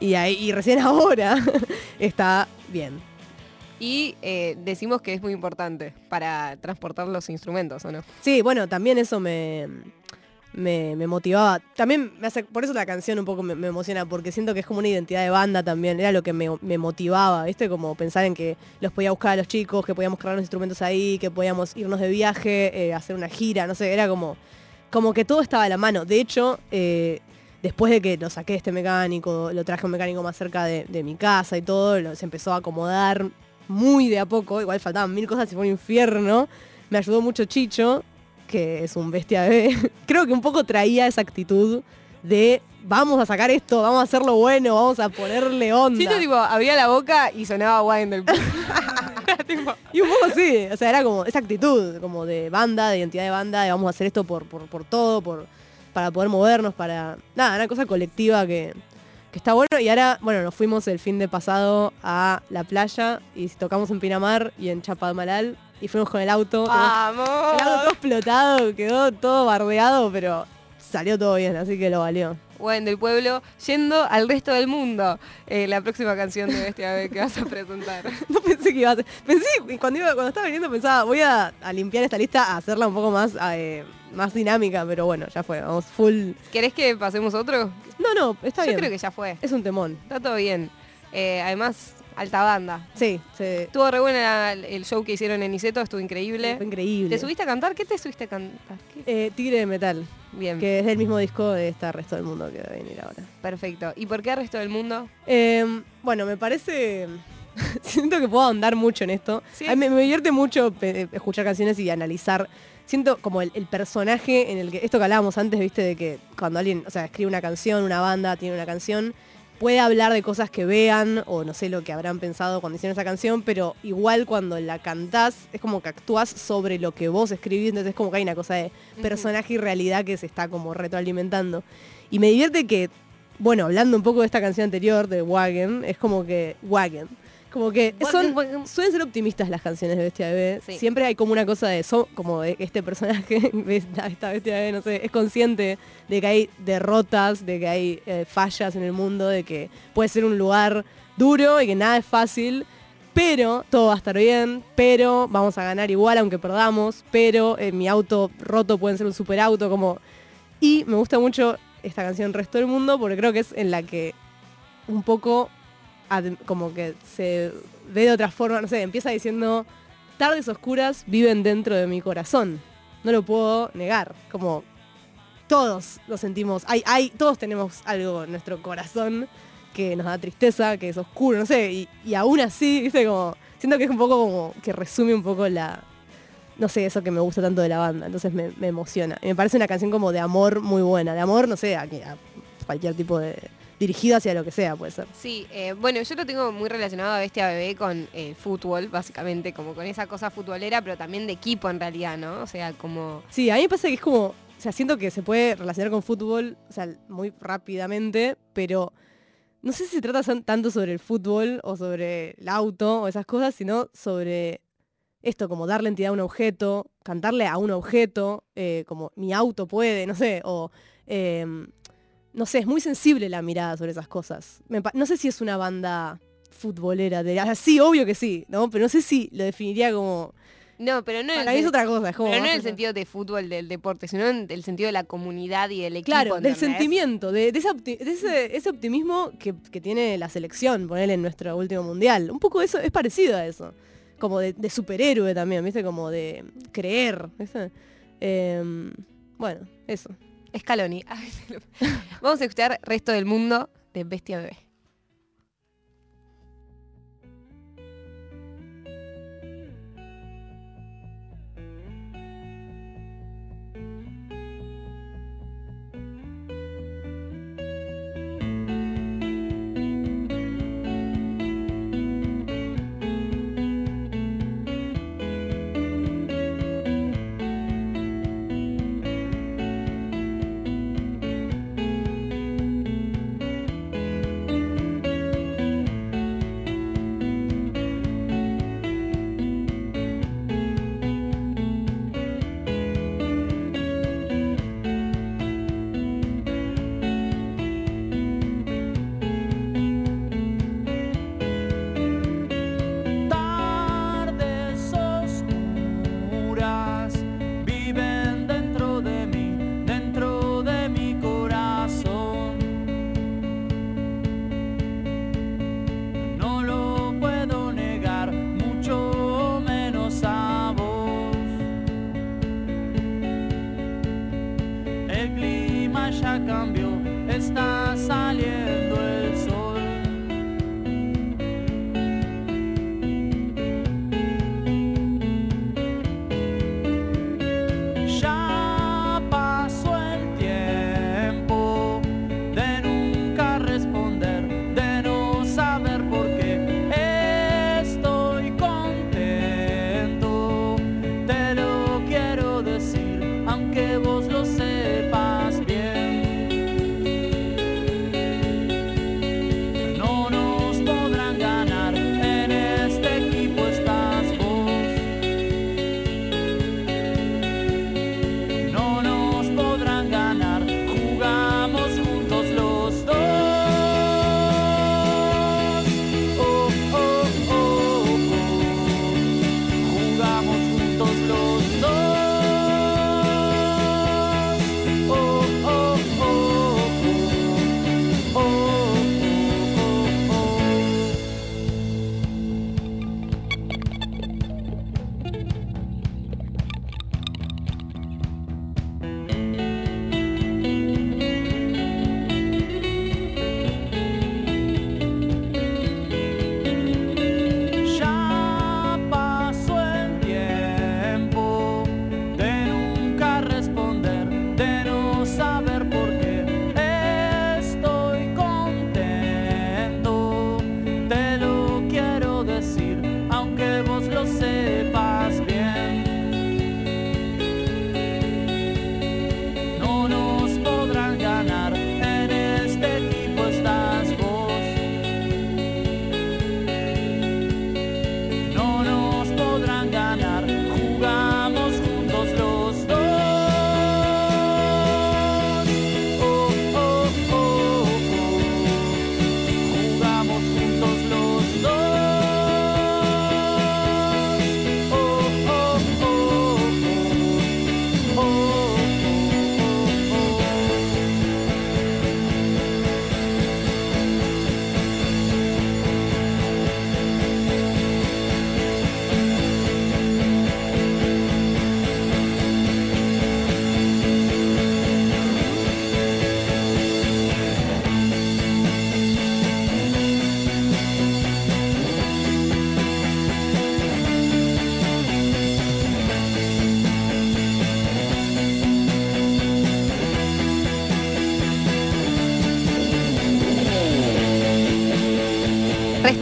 Y, ahí, y recién ahora está bien. Y eh, decimos que es muy importante para transportar los instrumentos, ¿o no? Sí, bueno, también eso me, me, motivaba. También me hace, por eso la canción un poco me, emociona, porque siento que es como una identidad de banda también. Era lo que me, motivaba, ¿viste? Como pensar en que los podía buscar a los chicos, que podíamos cargar los instrumentos ahí, que podíamos irnos de viaje, eh, hacer una gira, no sé, era como, como que todo estaba a la mano. De hecho, eh, después de que lo saqué este mecánico, lo traje a un mecánico más cerca de, de mi casa y todo, lo- se empezó a acomodar muy de a poco, igual faltaban mil cosas y fue un infierno. Me ayudó mucho Chicho, que es un bestia bebé. Creo que un poco traía esa actitud de vamos a sacar esto, vamos a hacerlo bueno, vamos a ponerle onda. Chito, tipo, abría la boca y sonaba pueblo. Era tipo, Y un poco sí, o sea, era como esa actitud, como de banda, de identidad de banda, de vamos a hacer esto por, por, por todo, por, para poder movernos, para... Nada, una cosa colectiva que, que está bueno. Y ahora, bueno, nos fuimos el fin de pasado a la playa y tocamos en Pinamar y en Chapadmalal y fuimos con el auto. ¡Vamos! El auto todo explotado, quedó todo bardeado, pero salió todo bien, así que lo valió. Buen del pueblo, yendo al resto del mundo. Eh, la próxima canción de Bestia Bebé que vas a presentar. No pensé que iba a ser. Pensé, cuando, iba, cuando estaba viniendo pensaba, voy a, a limpiar esta lista, a hacerla un poco más, eh, más dinámica, pero bueno, ya fue, vamos full. ¿Querés que pasemos otro? No, no, está Yo bien. creo que ya fue. Es un temón. Está todo bien. Eh, además, alta banda. Sí, se, Estuvo re buena el show que hicieron en Niceto, estuvo increíble. fue increíble. ¿Te subiste a cantar? ¿Qué te subiste a cantar? ¿Qué? Eh, Tigre de Metal, Bien, que es del mismo disco de este resto del mundo que va a venir ahora. perfecto. ¿Y por qué el resto del mundo? Eh, bueno, me parece. Siento que puedo ahondar mucho en esto. Sí. Me, me divierte mucho pe- escuchar canciones y analizar. Siento como el, el personaje en el que. Esto que hablábamos antes, viste, de que cuando alguien, o sea, escribe una canción, una banda tiene una canción, puede hablar de cosas que vean o no sé lo que habrán pensado cuando hicieron esa canción, pero igual cuando la cantás es como que actúas sobre lo que vos escribís, entonces es como que hay una cosa de personaje y realidad que se está como retroalimentando. Y me divierte que, bueno, hablando un poco de esta canción anterior de Wagen, es como que Wagen. Como que son, suelen ser optimistas las canciones de Bestia. Sí. Siempre hay como una cosa de eso, como de este personaje, esta Bestia Bebé, no sé, es consciente de que hay derrotas, de que hay eh, fallas en el mundo, de que puede ser un lugar duro y que nada es fácil, pero todo va a estar bien, pero vamos a ganar igual aunque perdamos, pero eh, mi auto roto puede ser un superauto, como... Y me gusta mucho esta canción Resto del Mundo porque creo que es en la que un poco como que se ve de otra forma, no sé, empieza diciendo, tardes oscuras viven dentro de mi corazón. No lo puedo negar, como todos lo sentimos, hay, hay, todos tenemos algo en nuestro corazón que nos da tristeza, que es oscuro, no sé, y, aún así, viste, como, siento que es un poco como que resume un poco la, no sé, eso que me gusta tanto de la banda, entonces me, emociona. Y me parece una canción como de amor muy buena, de amor, no sé, a, a cualquier tipo de, dirigido hacia lo que sea, puede ser. Sí, eh, bueno, yo lo tengo muy relacionado a Bestia Bebé con el fútbol, básicamente, como con esa cosa futbolera, pero también de equipo en realidad, ¿no? O sea, como... Sí, a mí me pasa que es como, o sea, siento que se puede relacionar con fútbol, o sea, muy rápidamente, pero no sé si se trata tanto sobre el fútbol o sobre el auto o esas cosas, sino sobre esto, como darle entidad a un objeto, cantarle a un objeto, eh, como mi auto puede, no sé, o... eh, no sé, es muy sensible la mirada sobre esas cosas. No sé si es una banda futbolera, de, sea, sí, obvio que sí, ¿no? Pero no sé si lo definiría como... No, pero no Para mí es otra cosa, es como... pero no en el sentido de fútbol del deporte, sino en el sentido de la comunidad y del equipo. Claro, del sentimiento, de, de ese, opti- de ese, ese optimismo que, que tiene la selección, ponerle en nuestro último mundial. Un poco eso, es parecido a eso. Como de, de superhéroe también, ¿viste? Como de creer, ¿viste? Em, bueno, eso. Scaloni. Vamos a escuchar Resto del Mundo de Bestia Bebé.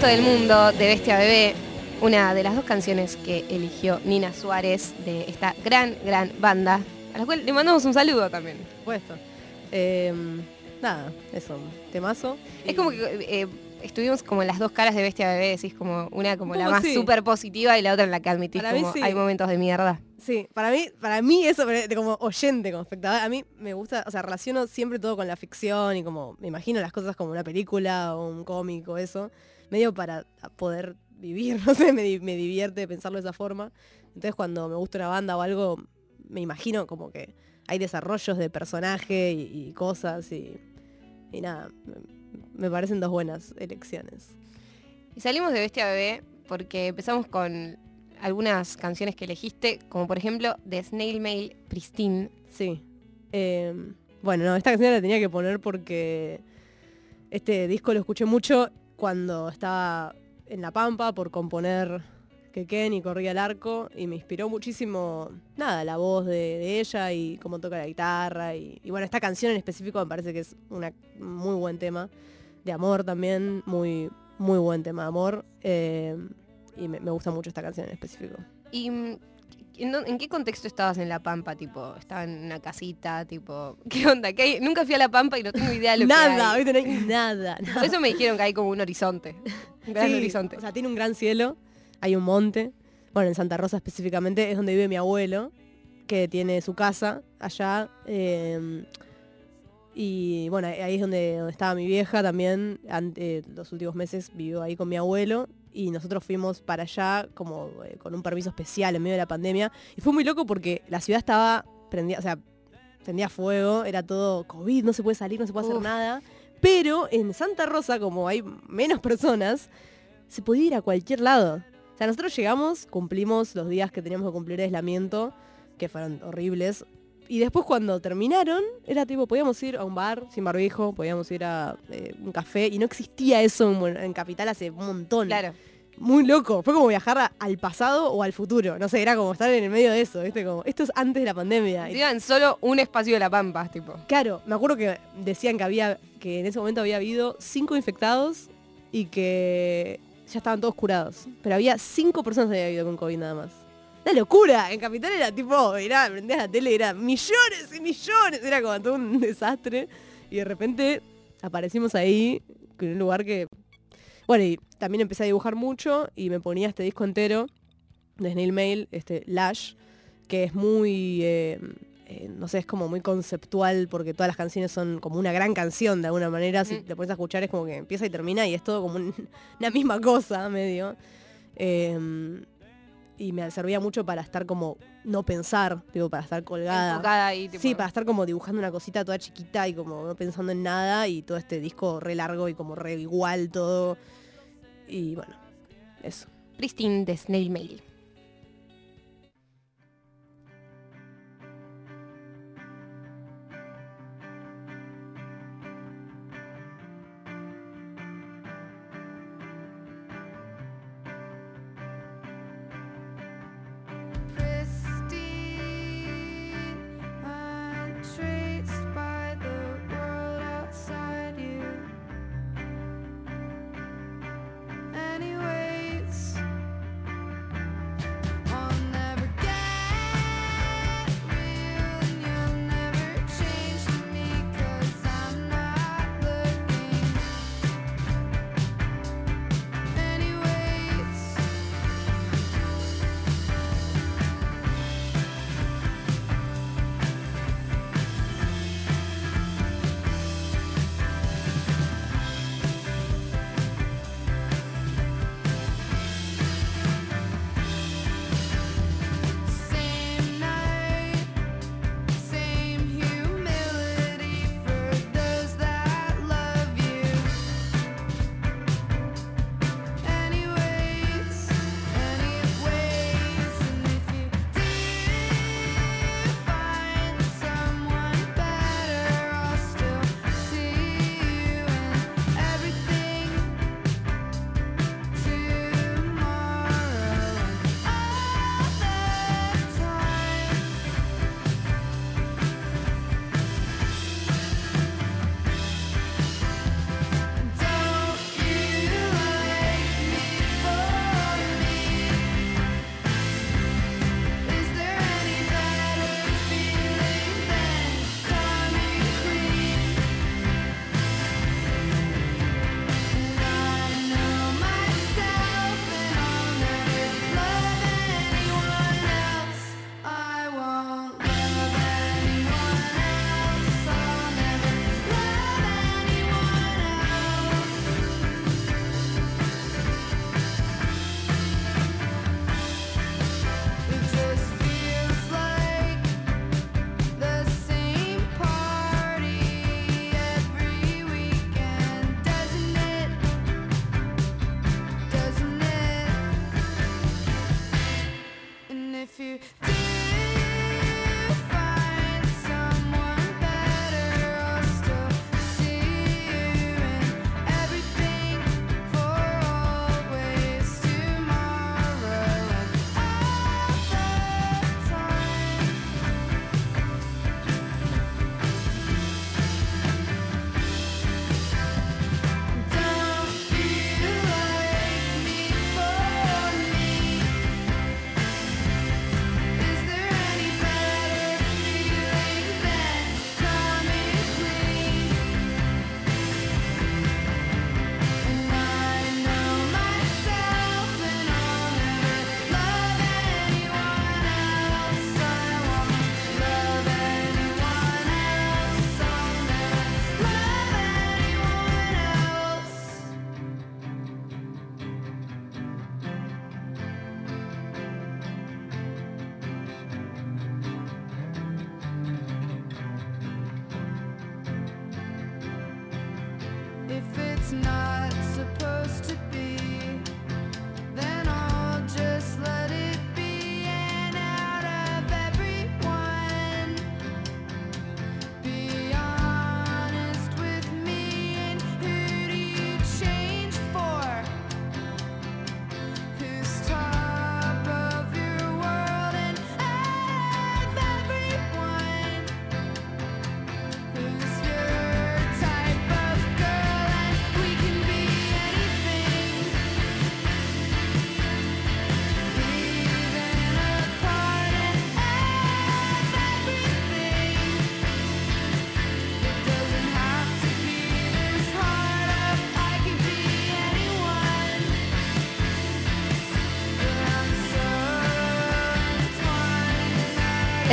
Resto del mundo de Bestia Bebé, una de las dos canciones que eligió Nina Suárez de esta gran, gran banda, a la cual le mandamos un saludo también. Por supuesto. Eh, nada, eso, temazo. Es como que eh, estuvimos como en las dos caras de Bestia Bebé, decís como una como la poco más sí. súper positiva y la otra en la que admitís Para como sí. hay momentos de mierda. Sí, para mí, para mí eso, como oyente, como espectador, a mí me gusta, o sea, relaciono siempre todo con la ficción y como, me imagino las cosas como una película o un cómic o eso, medio para poder vivir, no sé, me, me divierte pensarlo de esa forma. Entonces cuando me gusta una banda o algo, me imagino como que hay desarrollos de personaje y, y cosas y, y nada, me- me parecen dos buenas elecciones. Y salimos de Bestia Bebé porque empezamos con algunas canciones que elegiste, como por ejemplo de Snail Mail Pristine. Sí. Eh, bueno, no, esta canción la tenía que poner porque este disco lo escuché mucho cuando estaba en La Pampa por componer que y corría el arco y me inspiró muchísimo, nada, la voz de, ella y cómo toca la guitarra y, bueno, esta canción en específico me parece que es un muy buen tema, de amor también, muy, muy buen tema de amor eh, y me, gusta mucho esta canción en específico. ¿Y mm, en, qué contexto estabas en La Pampa? Tipo, estaba en una casita, tipo, ¿qué onda? ¿Qué? Nunca fui a La Pampa y no tengo idea de lo Nada, que hay. No hay nada, nada. Por eso me dijeron que hay como un horizonte. Un gran Sí, horizonte. O sea, tiene un gran cielo, hay un monte. Bueno, en Santa Rosa específicamente es donde vive mi abuelo, que tiene su casa allá. eh, y bueno, ahí es donde, donde estaba mi vieja también. ante- los últimos meses vivió ahí con mi abuelo. Y nosotros fuimos para allá como eh, con un permiso especial en medio de la pandemia. Y fue muy loco porque la ciudad estaba prendida, o sea, prendía fuego, era todo COVID, no se puede salir, no se puede hacer nada. Pero en Santa Rosa, como hay menos personas, se podía ir a cualquier lado. O sea, nosotros llegamos, cumplimos los días que teníamos que cumplir de aislamiento, que fueron horribles. Y después cuando terminaron, era tipo, podíamos ir a un bar sin barbijo, podíamos ir a eh, un café, y no existía eso en, Capital hace un montón. Claro. Muy loco. Fue como viajar a- al pasado o al futuro. No sé, era como estar en el medio de eso, ¿viste? Como, esto es antes de la pandemia. Y- Iban solo un espacio de la pampa, tipo. Claro, me acuerdo que decían que había, que en ese momento había habido cinco infectados y que ya estaban todos curados. Pero había cinco personas que había habido con COVID nada más. Una locura. En Capital era tipo, era, prendías la tele, era millones y millones. Era como todo un desastre. Y de repente aparecimos ahí, en un lugar que... Bueno, y también empecé a dibujar mucho y me ponía este disco entero de Snail Mail, este Lash, que es muy, eh, eh, no sé, es como muy conceptual porque todas las canciones son como una gran canción de alguna manera. Si Ujú. te pones a escuchar es como que empieza y termina y es todo como un- una misma cosa, medio. Eh, y me servía mucho para estar como, no pensar, digo, para estar colgada. Enfocada ahí, tipo. Sí, para estar como dibujando una cosita toda chiquita y como no pensando en nada y todo este disco re largo y como re igual todo. Y bueno, eso. Pristine de Snail Mail.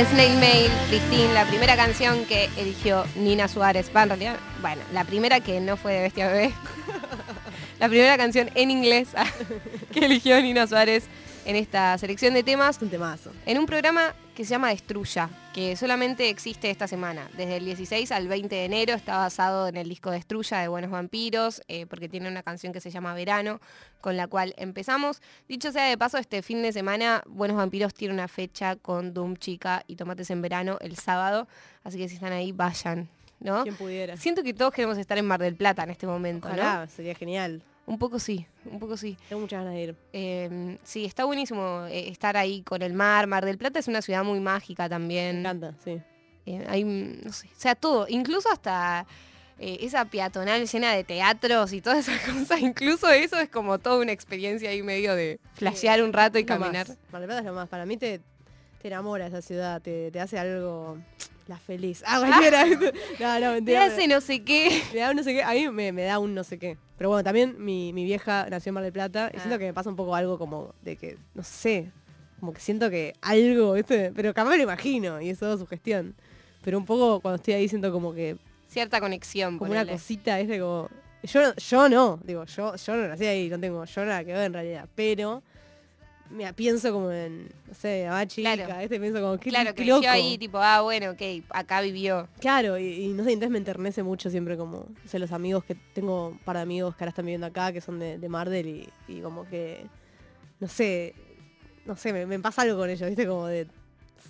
Snail Mail, Christine, la primera canción que eligió Nina Suárez. Va, en realidad, bueno, la primera que no fue de Bestia Bebé. la primera canción en inglés que eligió Nina Suárez en esta selección de temas. Un temazo. En un programa que se llama Destruya, que solamente existe esta semana. Desde el 16 al 20 de enero está basado en el disco Destruya de Buenos Vampiros, eh, porque tiene una canción que se llama Verano, con la cual empezamos. Dicho sea de paso, este fin de semana Buenos Vampiros tiene una fecha con Doom Chica y Tomates en Verano el sábado, así que si están ahí, vayan. ¿no? Quien pudiera. Siento que todos queremos estar en Mar del Plata en este momento, ¿no? Sería genial. Un poco sí, un poco sí. Tengo muchas ganas de ir. Eh, sí, está buenísimo eh, estar ahí con el mar. Mar del Plata es una ciudad muy mágica Me también. encanta, sí. Eh, hay, no sé, o sea, todo, incluso hasta eh, esa peatonal llena de teatros y todas esas cosas, incluso eso es como toda una experiencia ahí medio de flashear un rato y caminar. más. Mar del Plata es lo más. Para mí te, te enamora esa ciudad, te, te hace algo... La feliz. Ah, cualquiera. no, no, mentira. hace no sé qué. Me da un no sé qué. A mí me, me da un no sé qué. Pero bueno, también mi, mi vieja nació en Mar del Plata y Ah. siento que me pasa un poco algo como de que, no sé, como que siento que algo, ¿viste? Pero capaz me lo imagino y es todo su gestión. Pero un poco cuando estoy ahí siento como que, Cierta conexión. como una cosita, es de como... Yo, yo no, digo, yo, yo no nací ahí, no tengo yo nada que ver en realidad. Pero, mira, pienso como en, no sé, a chica, Claro. este pienso como, qué, Claro, creció loco. ahí, tipo, ah, bueno, ok, acá vivió. Claro, y, y no sé, entonces me enternece mucho siempre como, no sé, los amigos que tengo, un par de amigos que ahora están viviendo acá, que son de, de Mardel y, y como que, no sé, no sé, me, me pasa algo con ellos, ¿viste? Como de,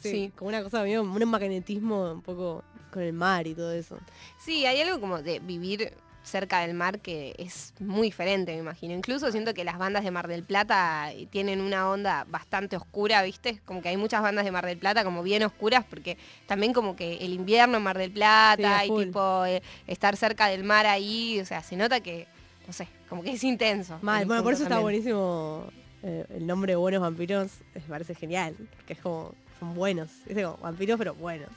sí, Sí. como una cosa medio, un magnetismo un poco con el mar y todo eso. Sí, hay algo como de vivir cerca del mar que es muy diferente, me imagino. Incluso siento que las bandas de Mar del Plata tienen una onda bastante oscura, ¿viste? Como que hay muchas bandas de Mar del Plata como bien oscuras porque también como que el invierno en Mar del Plata y tipo eh, estar cerca del mar ahí, o sea, se nota que, no sé, como que es intenso. Mal, bueno, por eso está buenísimo eh, el nombre de Buenos Vampiros, me parece genial, porque es como, son buenos, es como vampiros pero buenos.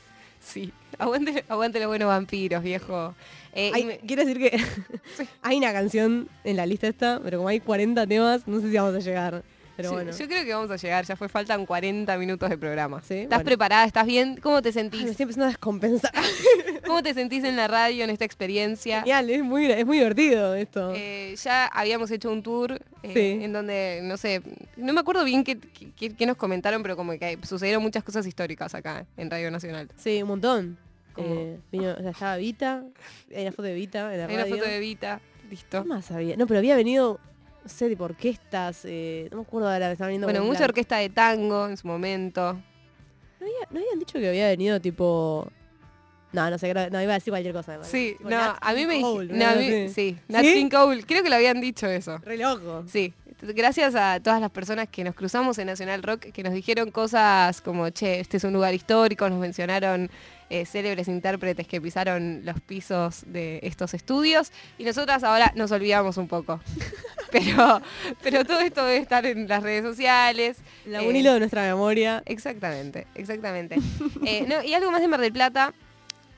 Sí, aguante, aguante los buenos vampiros, viejo. Eh, y Hay- me- quiero decir que hay una canción en la lista esta, pero como hay 40 temas, no sé si vamos a llegar. Pero bueno. yo creo que vamos a llegar, ya fue, faltan 40 minutos de programa. Sí, ¿Estás bueno. preparada? ¿Estás bien? ¿Cómo te Ay, me sentís? estoy empezando a descompensar. ¿Cómo te sentís en la radio, en esta experiencia? Genial, es muy, es muy divertido esto. Eh, ya habíamos hecho un tour eh, Sí. en donde, no sé, no me acuerdo bien qué, qué- qué nos comentaron, pero como que sucedieron muchas cosas históricas acá en Radio Nacional. sí, un montón. Eh, vino, o sea, estaba Vita, hay una foto de Vita en la Hay una foto de Vita, ¿Qué listo. más había? No, pero había venido, sé, tipo orquestas, eh, no me acuerdo ahora, me estaba viniendo Bueno, como mucha orquesta de tango en su momento. ¿No, había- no habían dicho que había venido tipo... No, no sé, no, iba a decir cualquier cosa. Sí. Tipo no, Nat a mí me cosa así. sí, Nat ¿Sí? King Cole, creo que lo habían dicho eso. Re loco. Sí, gracias a todas las personas que nos cruzamos en Nacional Rock, que nos dijeron cosas como, che, este es un lugar histórico, nos mencionaron eh, célebres intérpretes que pisaron los pisos de estos estudios y nosotras ahora nos olvidamos un poco. Pero, pero todo esto debe estar en las redes sociales. La Eh, un hilo de nuestra memoria. Exactamente, exactamente. Eh, no, y algo más de Mar del Plata,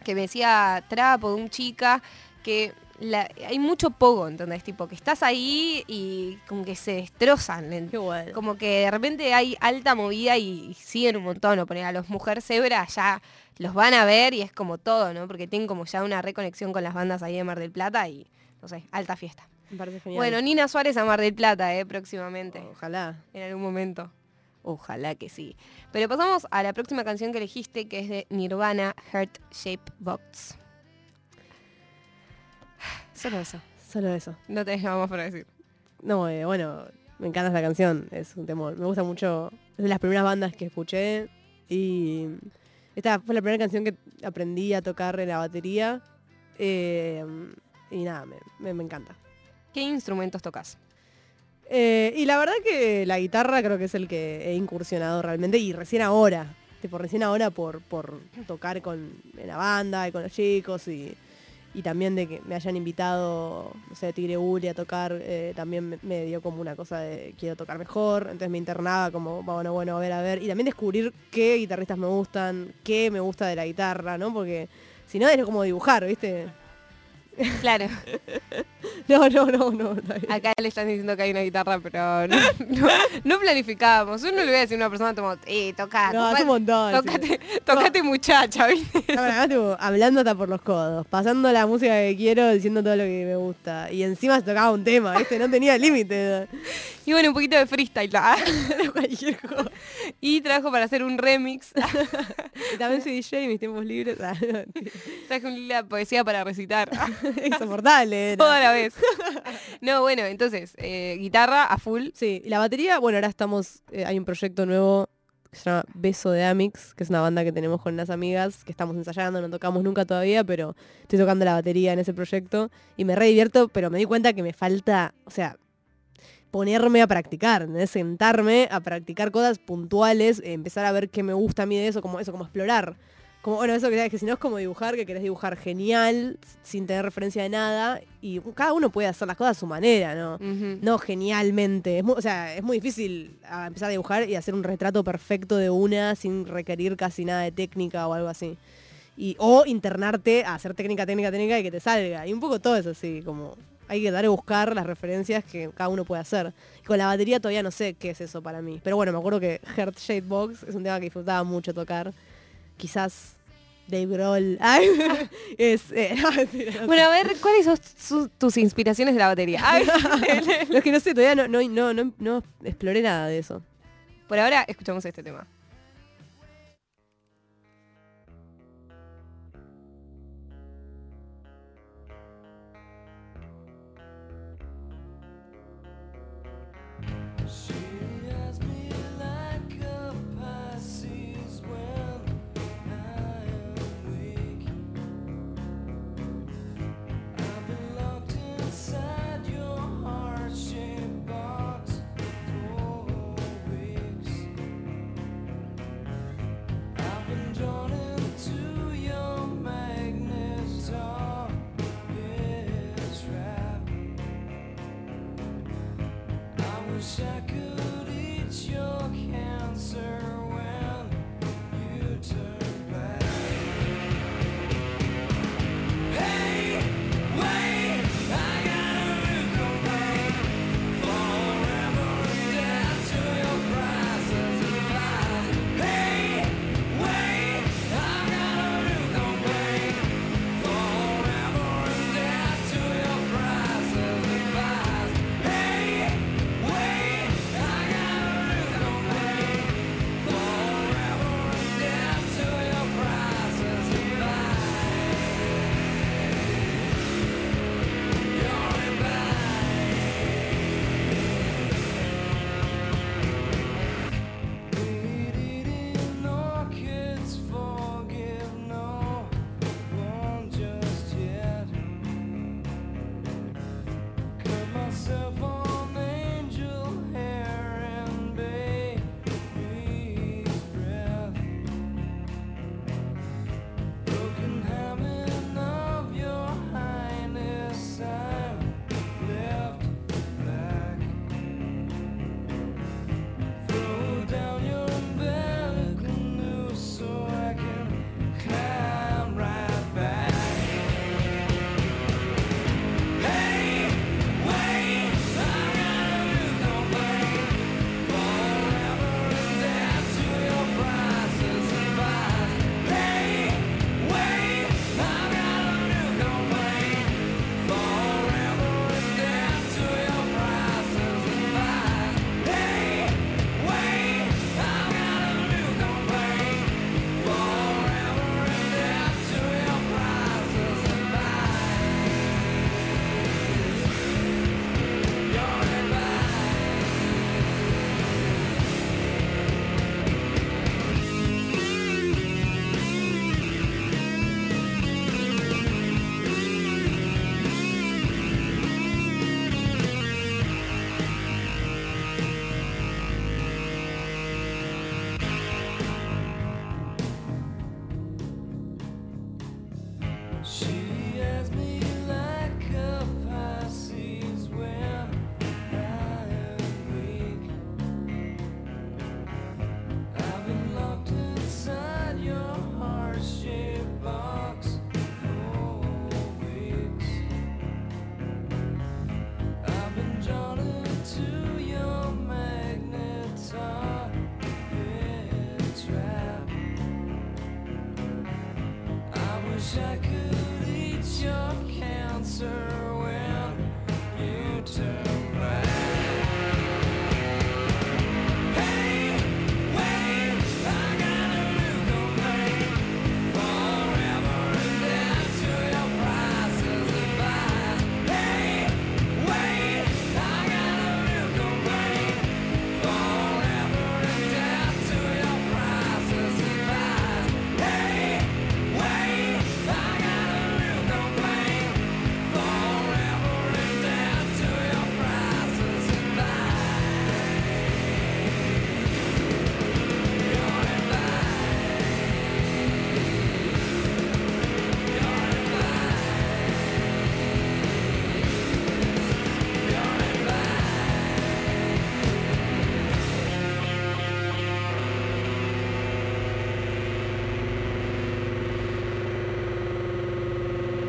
que me decía Trapo, de un chica, que la- hay mucho pogo, ¿entendés? Tipo, que estás ahí y como que se destrozan. bueno. Como que de repente hay alta movida y, y siguen un montón. O poner a los Mujer Zebra ya los van a ver y es como todo, ¿no? Porque tienen como ya una reconexión con las bandas ahí de Mar del Plata y, no sé, alta fiesta. Bueno, Nina Suárez a Mar del Plata, ¿eh? Próximamente Ojalá. en algún momento. Ojalá que sí. Pero pasamos a la próxima canción que elegiste, que es de Nirvana, Heart Shape Box. Solo eso. Solo eso. No tenés nada más para decir. No, eh, bueno, me encanta esta canción, es un temor. Me gusta mucho, es de las primeras bandas que escuché y esta fue la primera canción que aprendí a tocar en la batería eh, y nada, me, me- me encanta. ¿Qué instrumentos tocas? Eh, y la verdad que la guitarra creo que es el que he incursionado realmente y recién ahora, tipo recién ahora por, por tocar con en la banda y con los chicos y, y también de que me hayan invitado, no sé, Tigre Uli a tocar, eh, también me, me dio como una cosa de quiero tocar mejor, entonces me internaba como, bueno, bueno, a ver, a ver, y también descubrir qué guitarristas me gustan, qué me gusta de la guitarra, ¿no? Porque si no es como dibujar, ¿viste? Claro, No, no, no, no. acá le están diciendo que hay una guitarra, pero no, no, no planificábamos. Uno le voy a decir a una persona, como, eh, toca, No, hace un montón. sí. tocate, tocate muchacha, ¿viste? No, además, tipo, hablando hasta por los codos, pasando la música que quiero, diciendo todo lo que me gusta. Y encima se tocaba un tema, ¿viste? No tenía límite. Y bueno, un poquito de freestyle. cualquier cosa. Y trabajo para hacer un remix. Y también soy DJ en mis tiempos libres. No, Traje un la poesía para recitar. Insoportable. Toda la vez. No, bueno, entonces, eh, guitarra a full. Sí, y la batería, bueno, ahora estamos, eh, hay un proyecto nuevo que se llama Beso de Amix, que es una banda que tenemos con unas amigas, que estamos ensayando, no tocamos nunca todavía, pero estoy tocando la batería en ese proyecto y me re divierto, pero me di cuenta que me falta, o sea, ponerme a practicar, ¿entendés? sentarme a practicar cosas puntuales, empezar a ver qué me gusta a mí de eso, como eso, como explorar. Como, bueno, eso que, que si no es como dibujar, que querés dibujar genial, sin tener referencia de nada, y cada uno puede hacer las cosas a su manera, ¿no? No genialmente. Es muy, o sea, es muy difícil ah, empezar a dibujar y hacer un retrato perfecto de una sin requerir casi nada de técnica o algo así. Y, o internarte a hacer técnica, técnica, técnica y que te salga. Y un poco todo eso así, como hay que dar a buscar las referencias que cada uno puede hacer. Y con la batería todavía no sé qué es eso para mí. Pero bueno, me acuerdo que Heart Shade Box es un tema que disfrutaba mucho tocar. Quizás Dave Grohl. Ay, es, eh, no, no. Bueno, a ver, ¿cuáles son su- tus inspiraciones de la batería? Ay, Lo que no sé, todavía no, no, no, no, no exploré nada de eso. Por ahora escuchamos este tema.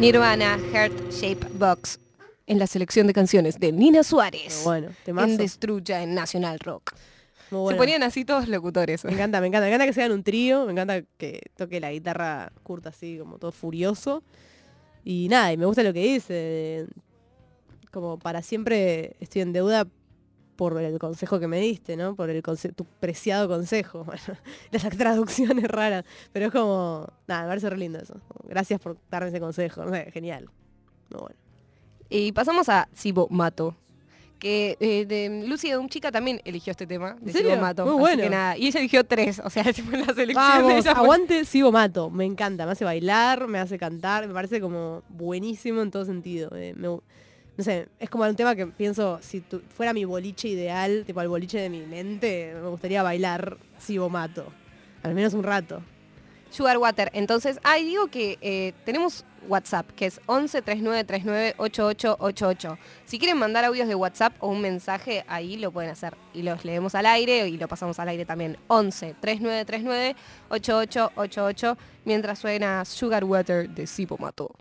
Nirvana Heart Shape Box en la selección de canciones de Nina Suárez. Bueno, en temazo. Destruya en National Rock. Muy Se ponían así todos locutores. Me encanta, me encanta. Me encanta que sean un trío, me encanta que toque la guitarra curta así, como todo furioso. Y nada, y me gusta lo que dice. como para siempre estoy en deuda por el consejo que me diste, ¿no? Por el tu preciado consejo. Bueno, las traducciones raras. Pero es como, nada, me parece re lindo eso. Gracias por darme ese consejo. No sé, genial. Muy bueno. Y pasamos a Sibo Mato. Que eh, de Lucy de un chica también eligió este tema de. Sibo Mato. Muy bueno. que nada. Y ella eligió tres. O sea, tipo en la selección de Vamos, ella fue- aguante Sibo Mato, me encanta, me hace bailar, me hace cantar, me parece como buenísimo en todo sentido. eh, me no sé, es como un tema que pienso, si fuera mi boliche ideal, tipo el boliche de mi mente, me gustaría bailar Sibo Mato, al menos un rato. Sugar Water. Entonces, ay, digo que eh, tenemos WhatsApp, que es 11 39 39 8888. Si quieren mandar audios de WhatsApp o un mensaje, ahí lo pueden hacer. Y los leemos al aire y lo pasamos al aire también. 11 39 39 8888 mientras suena Sugar Water de Sipo Mato.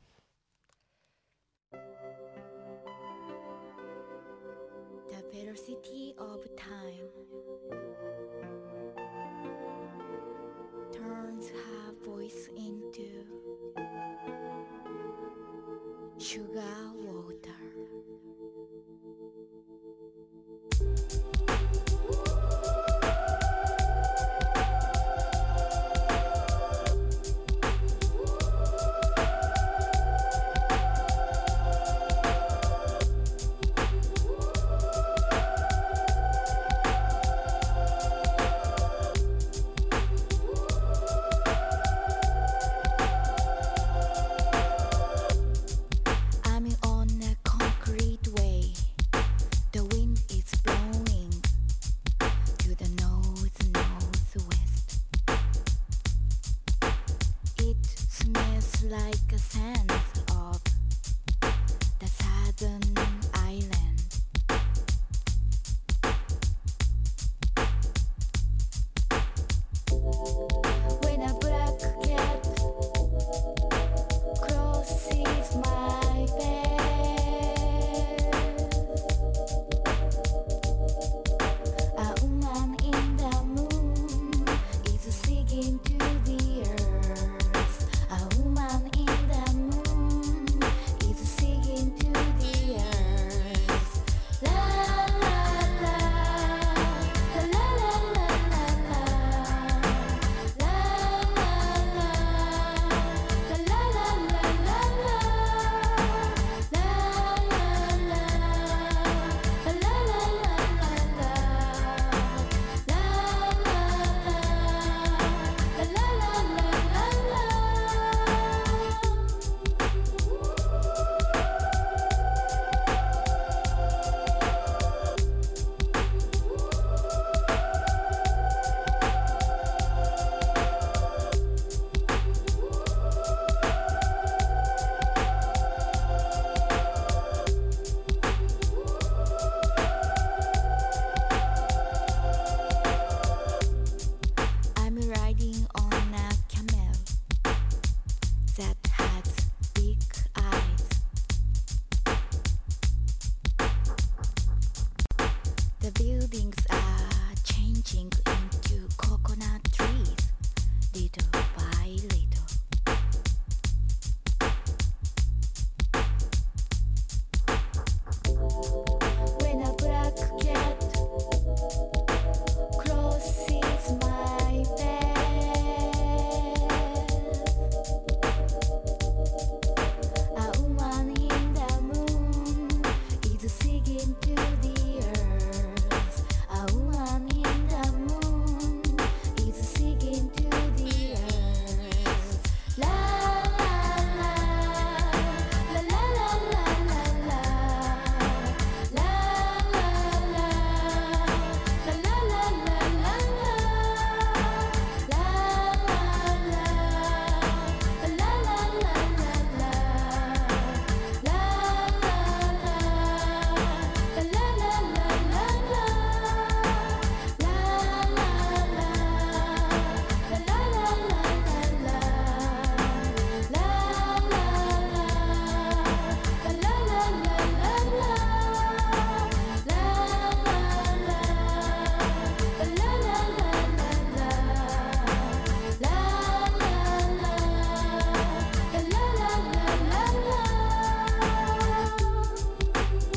Sugar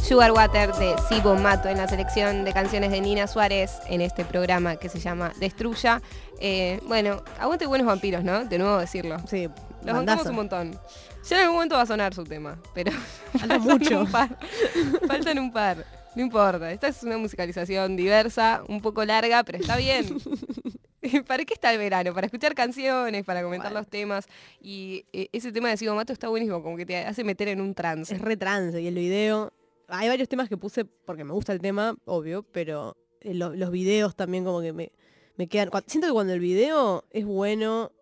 Sugar Water de Sibo Mato en la selección de canciones de Nina Suárez en este programa que se llama Destruya. Eh, bueno, aguante buenos vampiros, ¿no? De nuevo decirlo. Sí, Los bancamos un montón. Ya en algún momento va a sonar su tema, pero Falta faltan mucho. un par. Faltan un par. No importa. Esta es una musicalización diversa, un poco larga, pero está bien. ¿Para qué está el verano? Para escuchar canciones, para comentar Bueno. los temas. Y eh, ese tema de Sigo Mato está buenísimo, como que te hace meter en un trance. Es re trance y el video. Hay varios temas que puse porque me gusta el tema, obvio, pero eh, lo- los videos también como que me, me quedan. Siento que cuando el video es bueno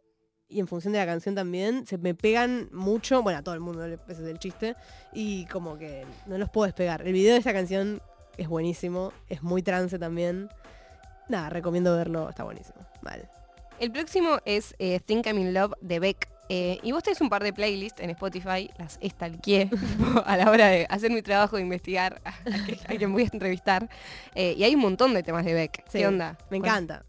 y en función de la canción también, se me pegan mucho. Bueno, a todo el mundo, ese es el chiste. Y como que no los puedo despegar. El video de esta canción es buenísimo, es muy trance también. Nada, recomiendo verlo, está buenísimo. Vale. El próximo es eh, Think I'm in Love de Beck. Eh, y vos tenés un par de playlists en Spotify, las estalqué a la hora de hacer mi trabajo de investigar a, quien voy a entrevistar. Eh, y hay un montón de temas de Beck. Sí, ¿Qué onda? Me ¿Cuál- encanta.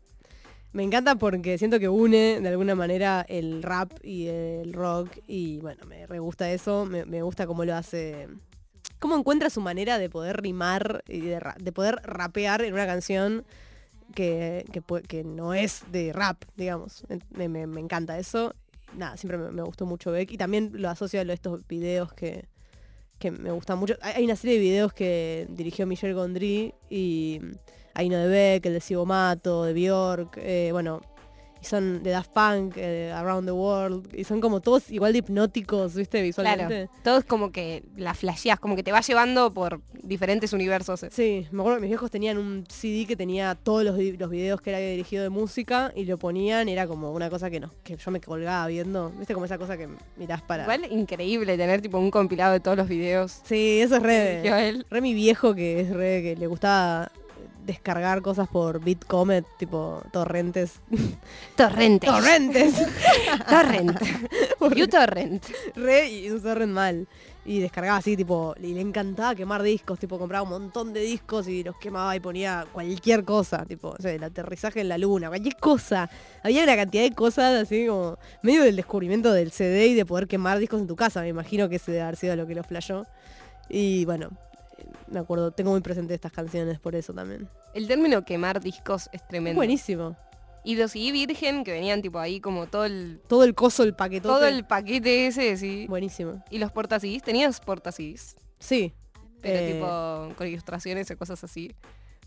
Me encanta porque siento que une de alguna manera el rap y el rock y bueno, me re gusta eso, me, me gusta cómo lo hace, cómo encuentra su manera de poder rimar y de, de poder rapear en una canción que, que, no es de rap, digamos. Me, me- me encanta eso. Nada, siempre me, gustó mucho Beck y también lo asocio a estos videos que, que me gustan mucho. Hay una serie de videos que dirigió Michel Gondry y hay uno de Beck, el de Sibo Mato, de Bjork, eh, bueno, son de Daft Punk, eh, Around the World, y son como todos igual de hipnóticos, ¿viste? Visualmente. Claro, todo es como que la flasheás, como que te va llevando por diferentes universos. Sí, me acuerdo que mis viejos tenían un CD que tenía todos los, los videos que era dirigido de música y lo ponían, y era como una cosa que no, que yo me colgaba viendo, ¿viste? Como esa cosa que mirás para... Igual increíble tener tipo un compilado de todos los videos. Sí, eso es re... Re mi viejo que es re que le gustaba descargar cosas por Bitcomet, tipo torrentes. Torrentes. ¡Torrentes! Torrent. You Torrent. re y un torrent mal. Y descargaba así, tipo, y le encantaba quemar discos, tipo, compraba un montón de discos y los quemaba y ponía cualquier cosa, tipo, o sea, el aterrizaje en la luna, cualquier cosa. Había una cantidad de cosas así como medio del descubrimiento del CD y de poder quemar discos en tu casa, me imagino que ese debe haber sido lo que lo flashó. Y bueno, me acuerdo, tengo muy presente estas canciones por eso también. El término quemar discos es tremendo. buenísimo. Y los CD virgen que venían tipo ahí como todo el Todo el coso, el paquetote. todo el paquete ese, sí. Buenísimo. Y los portacidis, tenías portacidis, Sí. pero Eh, tipo con ilustraciones o cosas así.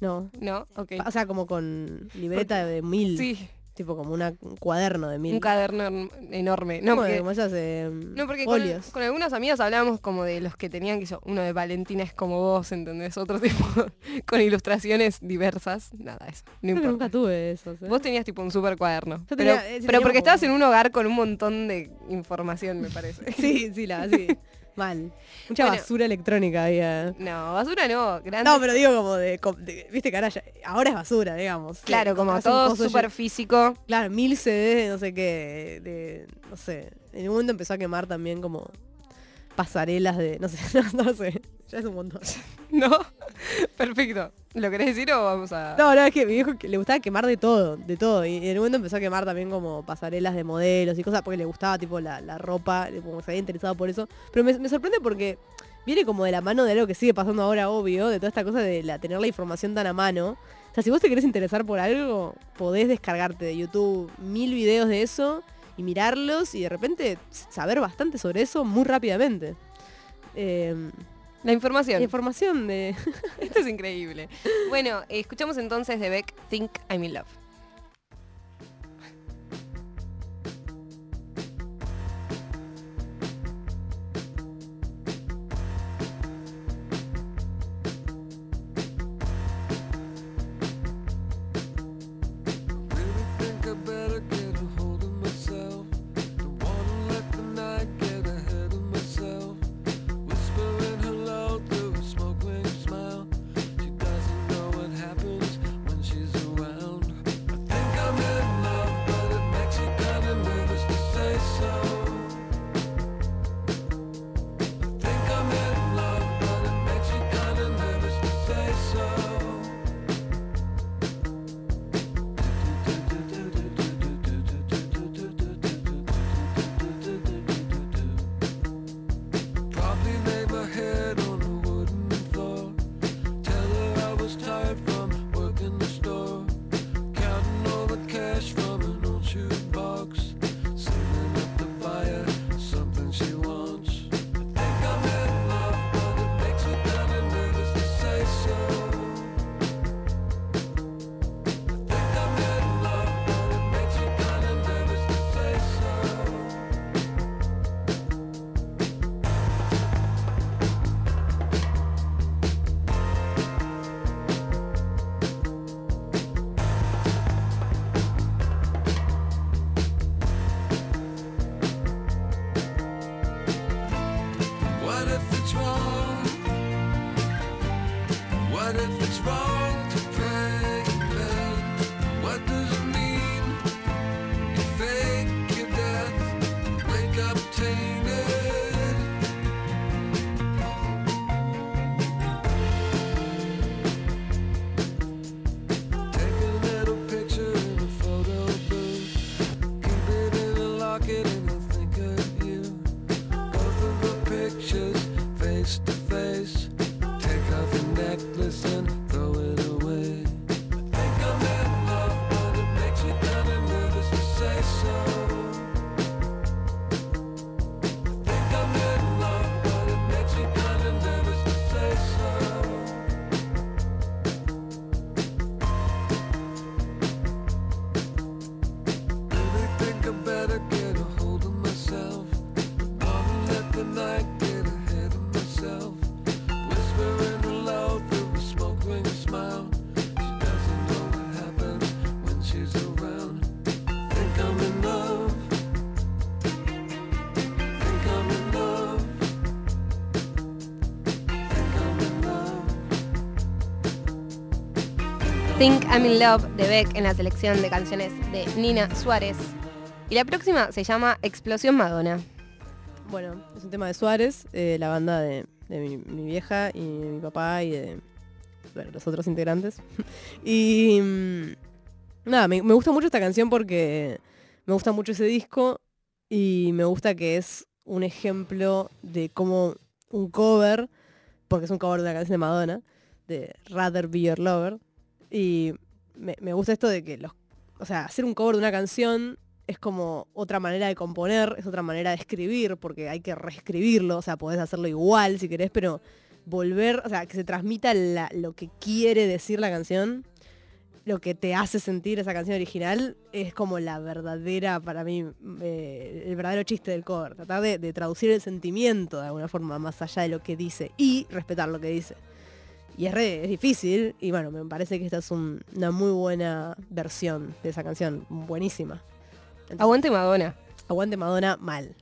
No. ¿No? Ok. O sea, como con libreta de mil. Sí, Tipo como una- un cuaderno de mil. un caderno erm- enorme. No, porque, como esas em, no, porque con, con algunas amigas hablábamos como de los que tenían que yo, uno de Valentina es como vos, ¿entendés? Otro tipo con ilustraciones diversas. Nada, eso. No importa. nunca tuve esos. ¿eh? Vos tenías tipo un super cuaderno. Yo pero tenía- eh, pero tenía porque como- estabas en un hogar con un montón de información, me parece. Sí, sí, la, sí. Mal. Mucha Bueno. basura electrónica había. No, basura no, grande. No, pero digo como de, viste que ahora, es basura, digamos. Claro, como todo súper físico. Claro, mil CDs de no sé qué, de, no sé. En un momento empezó a quemar también como pasarelas de, no sé, no, no sé. Ya es un montón. ¿No? Perfecto. ¿Lo querés decir o vamos a...? No, no, es que mi viejo le gustaba quemar de todo, de todo. Y en un momento empezó a quemar también como pasarelas de modelos y cosas, porque le gustaba tipo la, la ropa, como se había interesado por eso. Pero me, me sorprende porque viene como de la mano de algo que sigue pasando ahora, obvio, de toda esta cosa de la, tener la información tan a mano. O sea, si vos te querés interesar por algo, podés descargarte de YouTube mil videos de eso y mirarlos y de repente saber bastante sobre eso muy rápidamente. Eh, La información. la información de... Esto es increíble. Bueno, escuchamos entonces de Beck Think I'm in Love. I'm in Love de Beck en la selección de canciones de Nina Suárez. Y la próxima se llama Explosión Madonna. Bueno, es un tema de Suárez, eh, la banda de, mi, vieja y mi papá y de los otros integrantes. y mm, nada, me, me gusta mucho esta canción porque me gusta mucho ese disco y me gusta que es un ejemplo de cómo un cover, porque es un cover de una canción de Madonna, de Rather Be Your Lover. Y me, gusta esto de que los, o sea, hacer un cover de una canción es como otra manera de componer, es otra manera de escribir, porque hay que reescribirlo, o sea, podés hacerlo igual si querés, pero volver, o sea, que se transmita lo que quiere decir la canción, lo que te hace sentir esa canción original, es como la verdadera, para mí, eh, el verdadero chiste del cover. Tratar de traducir el sentimiento de alguna forma, más allá de lo que dice, y respetar lo que dice. Y es, re- es difícil, y bueno, me parece que esta es un- una muy buena versión de esa canción, buenísima. Entonces, Aguante Madonna. Aguante Madonna mal.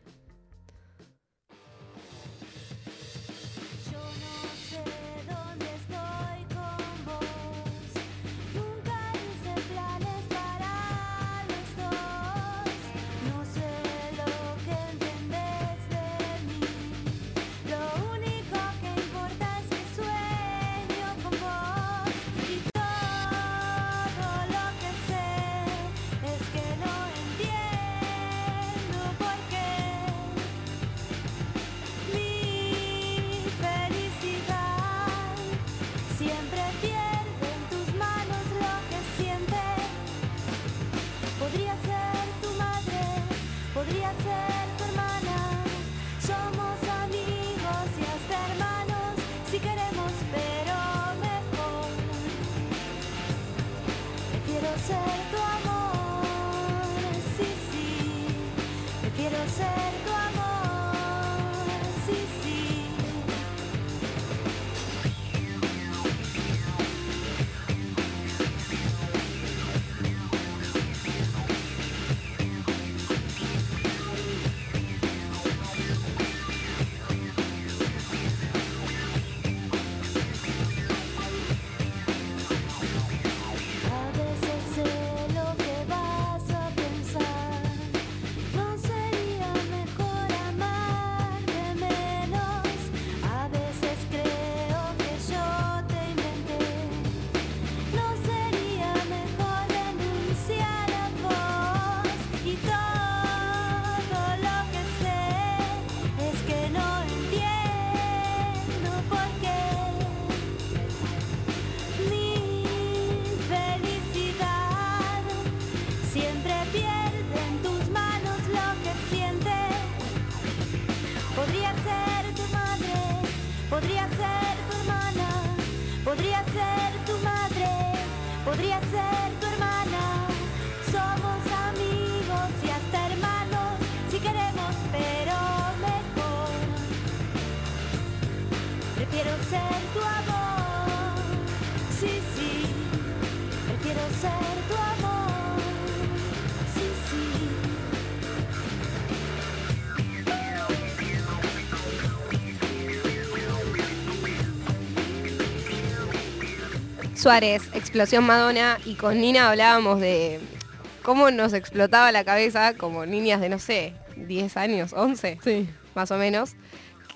Suárez, Explosión Madonna, y con Nina hablábamos de cómo nos explotaba la cabeza como niñas de, no sé, 10 años, 11, Sí, más o menos,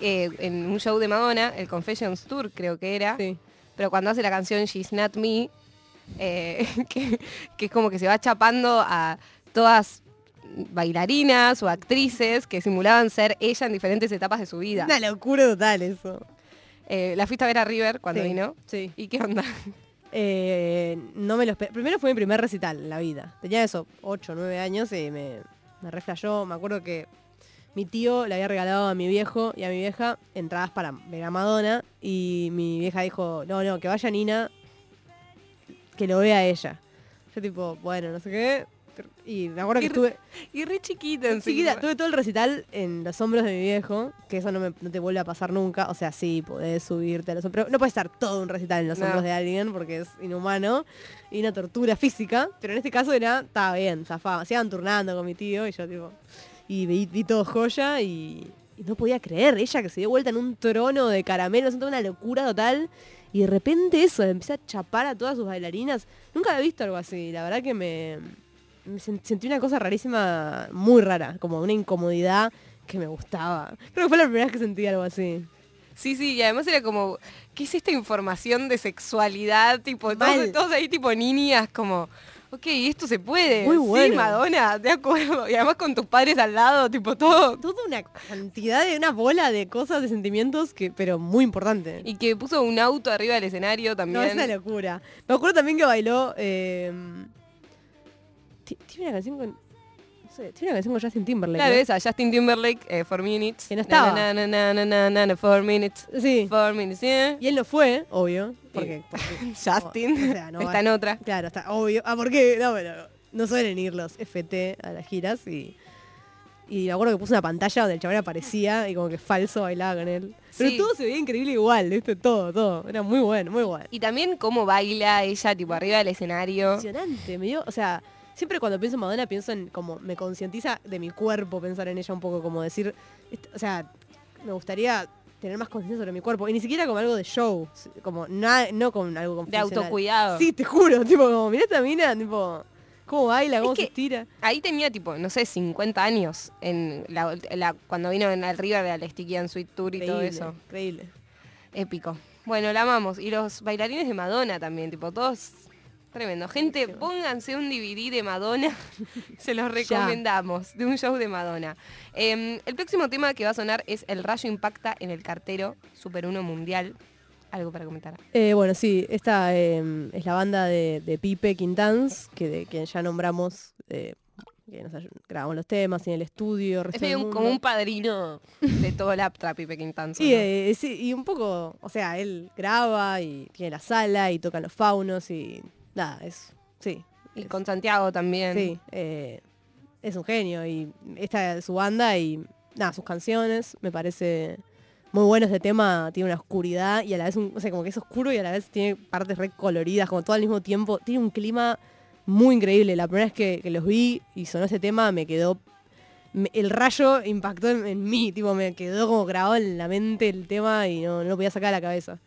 en un show de Madonna, el Confessions Tour creo que era, sí. pero cuando hace la canción She's Not Me, eh, que, que es como que se va chapando a todas bailarinas o actrices que simulaban ser ella en diferentes etapas de su vida. Una locura total eso. Eh, la fuiste a ver a River cuando Sí, vino. Sí. ¿Y qué onda? Eh, no me lo Primero fue mi primer recital en la vida. Tenía eso, 8, 9 años y me, me reflejó. Me acuerdo que mi tío le había regalado a mi viejo y a mi vieja entradas para ver a Madonna y mi vieja dijo, no, no, que vaya Nina, que lo vea ella. Yo tipo, bueno, no sé qué. Y me acuerdo que Y estuve... Y re chiquita encima. Chiquita, tuve todo el recital en los hombros de mi viejo, que eso no, me- no te vuelve a pasar nunca. O sea, sí, podés subirte a los hombros. No puedes estar todo un recital en los No. hombros de alguien porque es inhumano y una tortura física. Pero en este caso era, estaba bien, zafaba. Se iban turnando con mi tío y yo, tipo. Y vi, vi todo joya y, y no podía creer. Ella que se dio vuelta en un trono de caramelo, es una locura total. Y de repente eso, empieza a chapar a todas sus bailarinas. Nunca había visto algo así. La verdad que me, me sentí una cosa rarísima, muy rara, como una incomodidad que me gustaba. Creo que fue la primera vez que sentí algo así. Sí, sí, y además era como, ¿qué es esta información de sexualidad? Tipo, todos, todos ahí tipo niñas, como, ok, esto se puede. Muy Sí, bueno. Madonna, de acuerdo. Y además con tus padres al lado, tipo, todo. Toda una cantidad de una bola de cosas, de sentimientos, que pero muy importante. Y que puso un auto arriba del escenario no, también. es una locura. Me acuerdo también que bailó... eh, tiene una canción con... no sé, tiene una canción con Justin Timberlake. Claro, ¿no? esa, Justin Timberlake, eh, Four Minutes. Que no estaba. Na, na, na, na, na, na, na, four Minutes. Sí. Four Minutes, yeah. Y él no fue, obvio. Porque, porque- Justin o sea, no está va- en otra. Claro, está obvio. Ah, ¿por qué? No, no suelen ir los FT a las giras y. Y me acuerdo que puso una pantalla donde el chaval aparecía y como que falso bailaba con él. Pero Sí. todo se veía increíble igual, ¿viste? Todo, todo. Era muy bueno, muy bueno. Y también cómo baila ella, tipo, arriba del escenario. Impresionante, me dio, o sea, siempre cuando pienso en Madonna pienso en como me concientiza de mi cuerpo pensar en ella un poco, como decir, o sea, me gustaría tener más conciencia sobre mi cuerpo y ni siquiera como algo de show, como na- no con algo con De autocuidado. Sí, te juro, tipo, como mirá esta mina, tipo, cómo baila, cómo que- se estira. Ahí tenía tipo, no sé, 50 años en la, la- cuando vino en el River de la Sticky and Sweet Tour y todo eso. Increíble. Épico. Bueno, la amamos. Y los bailarines de Madonna también, tipo, todos tremendo. Gente, pónganse un DVD de Madonna. Se los recomendamos, de un show de Madonna. Eh, el próximo tema que va a sonar es El rayo impacta en el cartero Super 1 Mundial. Algo para comentar. Eh, bueno, sí, esta eh, es la banda de, de Pipe Quintans, que de quien ya nombramos, eh, que nos grabamos los temas en el estudio. Es medio un- como un padrino de todo el Tanzo, Sí, ¿no? eh, sí, y un poco, o sea, él graba y tiene la sala y tocan los faunos y nada, es, sí, Y es- con Santiago también. sí, eh, es un genio y esta es su banda y nada, sus canciones, me parece muy bueno este tema, tiene una oscuridad y a la vez, un, o sea, como que es oscuro y a la vez tiene partes re coloridas, como todo al mismo tiempo, tiene un clima muy increíble, la primera vez que, que los vi y sonó ese tema me quedó el rayo impactó en, en mí, tipo, me quedó como grabado en la mente el tema y no, no lo podía sacar de la cabeza.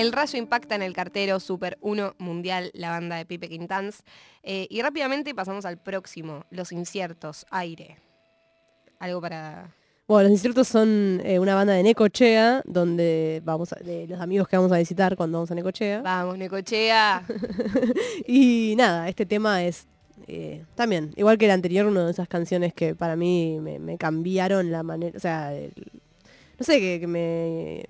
El rayo impacta en el cartero Super 1 Mundial, la banda de Pipe Quintans. Eh, y rápidamente pasamos al próximo, Los Inciertos, Aire. Algo para... Bueno, los inciertos son eh, una banda de Necochea, donde vamos a, de los amigos que vamos a visitar cuando vamos a Necochea. Vamos, Necochea. Y nada, este tema es eh, también, igual que el anterior, una de esas canciones que para mí me, me cambiaron la manera, o sea, el- no sé, que, que me,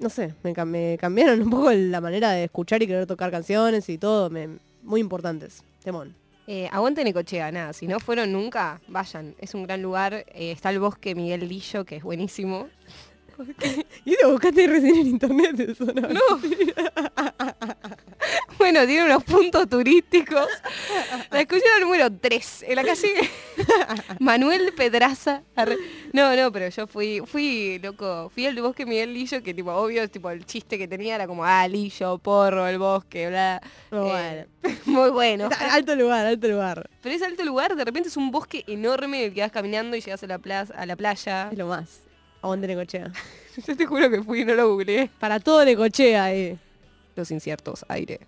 no sé, me, cam- me cambiaron un poco la manera de escuchar y querer tocar canciones y todo, me- muy importantes. Temón. Eh, aguante Necochea, nada, si no fueron nunca, vayan. Es un gran lugar. Eh, está el bosque Miguel Lillo, que es buenísimo. Y lo buscaste recién en internet eso, ¿no? No. bueno, tiene unos puntos turísticos. La escucharon número 3, en la calle Manuel Pedraza. No, no, pero yo fui, fui, loco, fui al bosque Miguel Lillo, que tipo, obvio, tipo, el chiste que tenía era como, ah, Lillo, porro, el bosque, bla. Muy Eh, muy bueno. Alto lugar, alto lugar. Pero ese alto lugar, de repente es un bosque enorme en el que vas caminando y llegas a la, plaza, a la playa. Es lo más. Aguante Necochea. Yo te juro que fui y no lo googleé. Para todo Necochea, eh. Los inciertos, aire.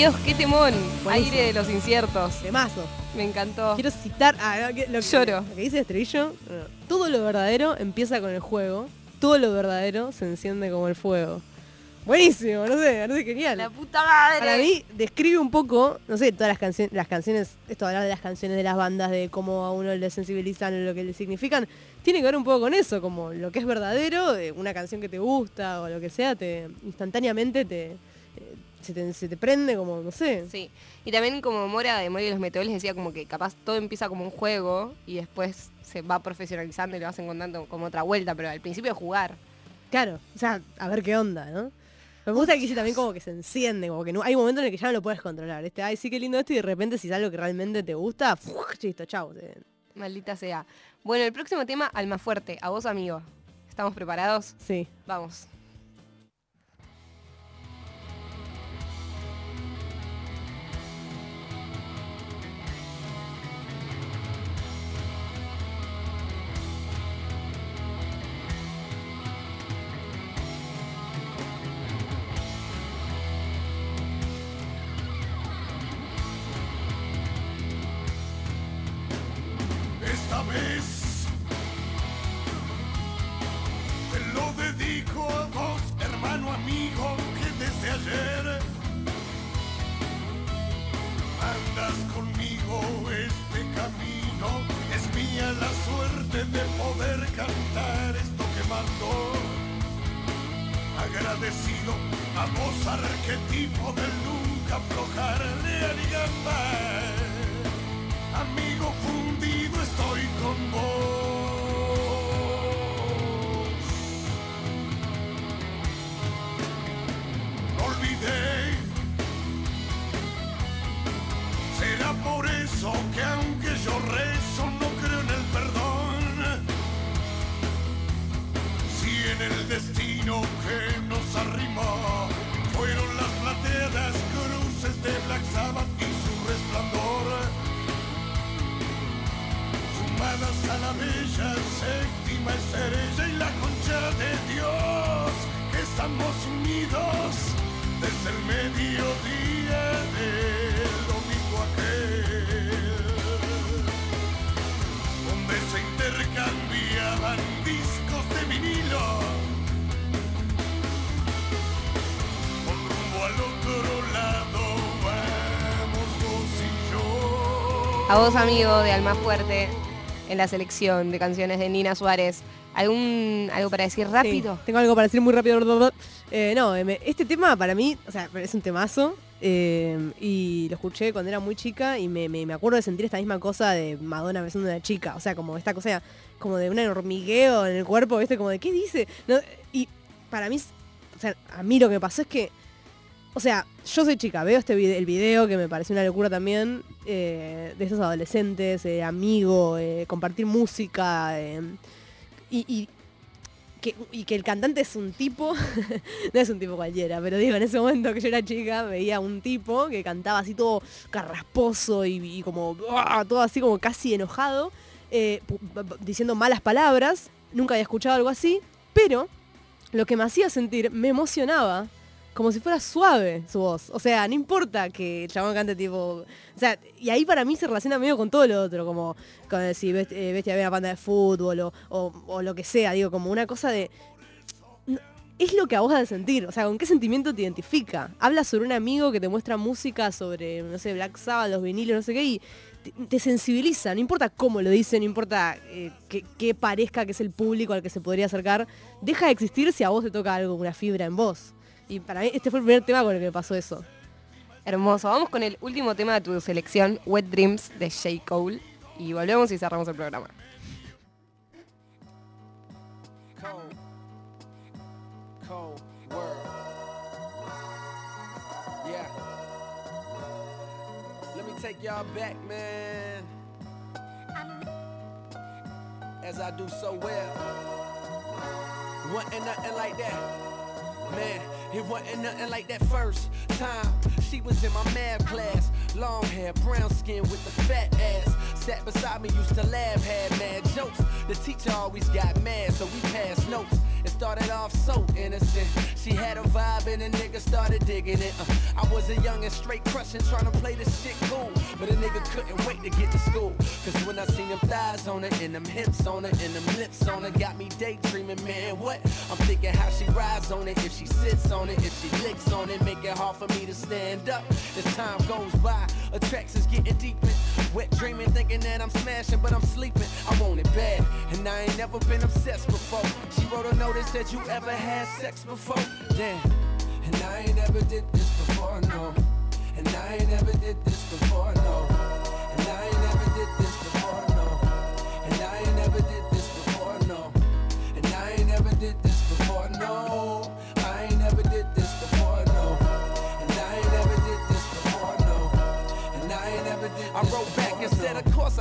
Dios, qué temón. Buenísimo. Aire de los inciertos. Temazo. Me encantó. Quiero citar ah, lo, que- Lloro. lo que dice Estribillo. Todo lo verdadero empieza con el juego. Todo lo verdadero se enciende como el fuego. Buenísimo, no sé, no sé, genial. La puta madre. Para mí describe un poco, no sé, todas las canciones, las canciones, esto hablar de las canciones de las bandas, de cómo a uno le sensibilizan, lo que le significan, tiene que ver un poco con eso, como lo que es verdadero, de una canción que te gusta o lo que sea, te instantáneamente te, se te, se te prende como, no sé. Sí. Y también como Mora de Mora y los Meteoles decía como que capaz todo empieza como un juego y después se va profesionalizando y le vas encontrando como otra vuelta, pero al principio jugar. Claro, o sea, a ver qué onda, ¿no? Me gusta que sí también como que se enciende, como que no, hay un momento en el que ya no lo puedes controlar. Este, ay, sí, qué lindo esto, y de repente si es algo que realmente te gusta, ¡fuf! listo, chau. Maldita sea. Bueno, el próximo tema, Alma Fuerte. A vos, amigo. ¿Estamos preparados? Sí. Vamos. Vos, amigo de Alma Fuerte, en la selección de canciones de Nina Suárez. ¿Algún, ¿Algo para decir rápido? Sí, tengo algo para decir muy rápido. Eh, no, me- este tema para mí, o sea, es un temazo. eh, y lo escuché cuando era muy chica y me, me- me acuerdo de sentir esta misma cosa de Madonna besando a una chica. O sea, como esta cosa, como de un hormigueo en el cuerpo, ¿viste? Como de, ¿qué dice? No, y para mí, o sea, a mí lo que pasó es que, o sea, yo soy chica, veo este vide- el video que me pareció una locura también, eh, de esos adolescentes, eh, amigos, eh, compartir música, eh, y, que, el cantante es un tipo, no es un tipo cualquiera, pero digo, en ese momento que yo era chica veía un tipo que cantaba así todo carrasposo y, como todo así como casi enojado, diciendo malas palabras, nunca había escuchado algo así, pero lo que me hacía sentir, me emocionaba, como si fuera suave su voz. O sea, no importa que el chabón cante tipo... O sea, y ahí para mí se relaciona medio con todo lo otro, como con ves, eh, Bestia ve una banda de fútbol o, o- lo que sea, digo, como una cosa de... Es lo que a vos has de sentir, o sea, ¿con qué sentimiento te identifica? Habla sobre un amigo que te muestra música sobre, no sé, Black Sabbath, los vinilos, no sé qué, y te, sensibiliza, no importa cómo lo dice, no importa eh, que, que parezca que es el público al que se podría acercar, deja de existir si a vos te toca algo, una fibra en vos. Y para mí este fue el primer tema con el que me pasó eso. Hermoso. Vamos con el último tema de tu selección, Wet Dreams de J. Cole. Y volvemos y cerramos el programa. Cold. Cold world. Yeah. Let me take y'all back, man. As I do so well. Wasn't nothing like that. Man, it wasn't nothing like that first time. She was in my math class. Long hair, brown skin with the fat ass. Sat beside me, used to laugh, had mad jokes. The teacher always got mad, so we passed notes. It started off so innocent. She had a vibe and a nigga started digging it. Uh, I was a young and straight crushing, trying to play this shit cool. But a nigga couldn't wait to get to school. Cause when I seen them thighs on her, and them hips on her, and them lips on her, got me daydreaming, man, what? I'm thinking how she rides on it, if she sits on it, if she licks on it, make it hard for me to stand up. As time goes by, attractions getting deeper. Wet dreaming, thinking that I'm smashing, but I'm sleeping. I want it bad, and I ain't never been obsessed before. She wrote a note that said, You ever had sex before? Damn. And I ain't never did this before, no. And I ain't never did this before, no.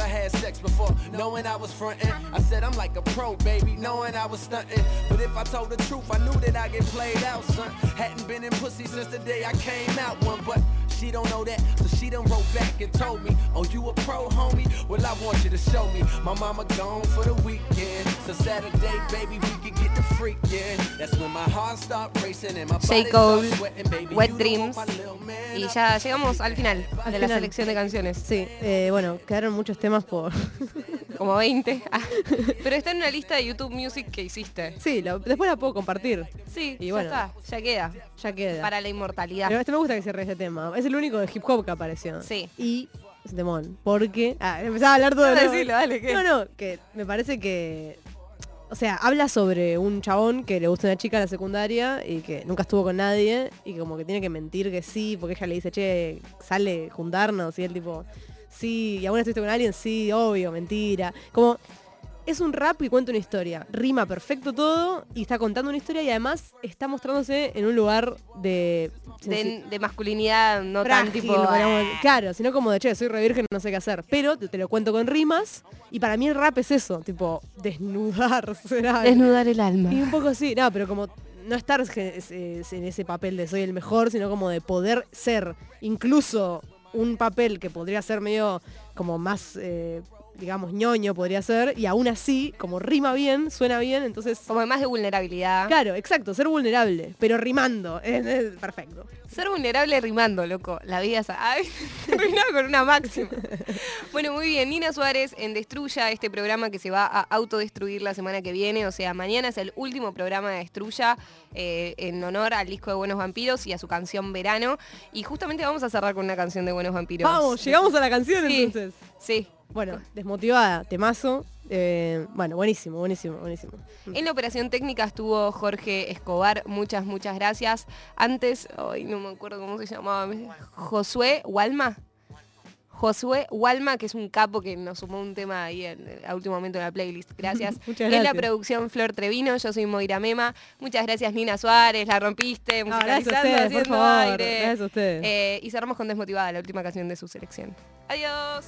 Had sex before, knowing I was frontin'. I said I'm like a pro, baby, knowing I was stuntin'. But if I told the truth, I knew that I get played out, son. Hadn't been in pussy since the day I came out one, but she don't know that, so she done wrote back and told me, Oh, you a pro, homie? Well, I want you to show me. My mama gone for the weekend, so Saturday, baby, we can get the freakin'. That's when my heart start racing and my body Cole, start sweating, baby. Wet Dreams. Y ya llegamos al final Al de la final. selección de canciones. Sí, eh, bueno, quedaron muchos temas por... Como 20. Ah. Pero está en una lista de YouTube Music que hiciste. sí, lo- después la puedo compartir. Sí, Y ya bueno. está, ya queda. Ya queda. Para la inmortalidad. Pero este me gusta que cierre ese tema. Es el único de hip hop que apareció. Sí. Y es temón. Porque. Ah, empezaba a hablar todo de decilo, dale, ¿qué? No, no, que me parece que. O sea, habla sobre un chabón que le gusta una chica en la secundaria y que nunca estuvo con nadie y como que tiene que mentir que sí, porque ella le dice, che, sale juntarnos y él tipo, sí, ¿y aún estuviste con alguien? Sí, obvio, mentira. Como es un rap que cuenta una historia. Rima perfecto todo y está contando una historia y además está mostrándose en un lugar de... de, de masculinidad no tan tipo. ah. claro, sino como de, che, soy re virgen, no sé qué hacer. Pero te, te lo cuento con rimas y para mí el rap es eso, tipo, desnudar, será. Desnudar el alma. Y un poco sí, no, pero como no estar en ese papel de soy el mejor, sino como de poder ser incluso un papel que podría ser medio como más, eh, digamos, ñoño podría ser, y aún así, como rima bien, suena bien, entonces... Como más de vulnerabilidad. Claro, exacto, ser vulnerable, pero rimando, es, es perfecto. Ser vulnerable rimando, loco. La vida es... Ay, con una máxima. Bueno, muy bien. Nina Suárez en Destruya, este programa que se va a autodestruir la semana que viene. O sea, mañana es el último programa de Destruya eh, en honor al disco de Buenos Vampiros y a su canción Verano. Y justamente vamos a cerrar con una canción de Buenos Vampiros. Vamos, llegamos a la canción Sí. entonces. Sí. Bueno, desmotivada, temazo. eh, bueno, buenísimo, buenísimo, buenísimo. En la operación técnica estuvo Jorge Escobar, muchas, muchas gracias. Antes, ay, no me acuerdo cómo se llamaba, Josué Walma. Josué Walma, que es un capo que nos sumó un tema ahí en, a último momento en la playlist. Gracias. Muchas En la gracias. producción Flor Trevino, yo soy Moira Mema. Muchas gracias Nina Suárez, la rompiste, gracias a musicalizando, ustedes, por haciendo favor. aire. Gracias a ustedes. Eh, y cerramos con Desmotivada, la última canción de su selección. Adiós.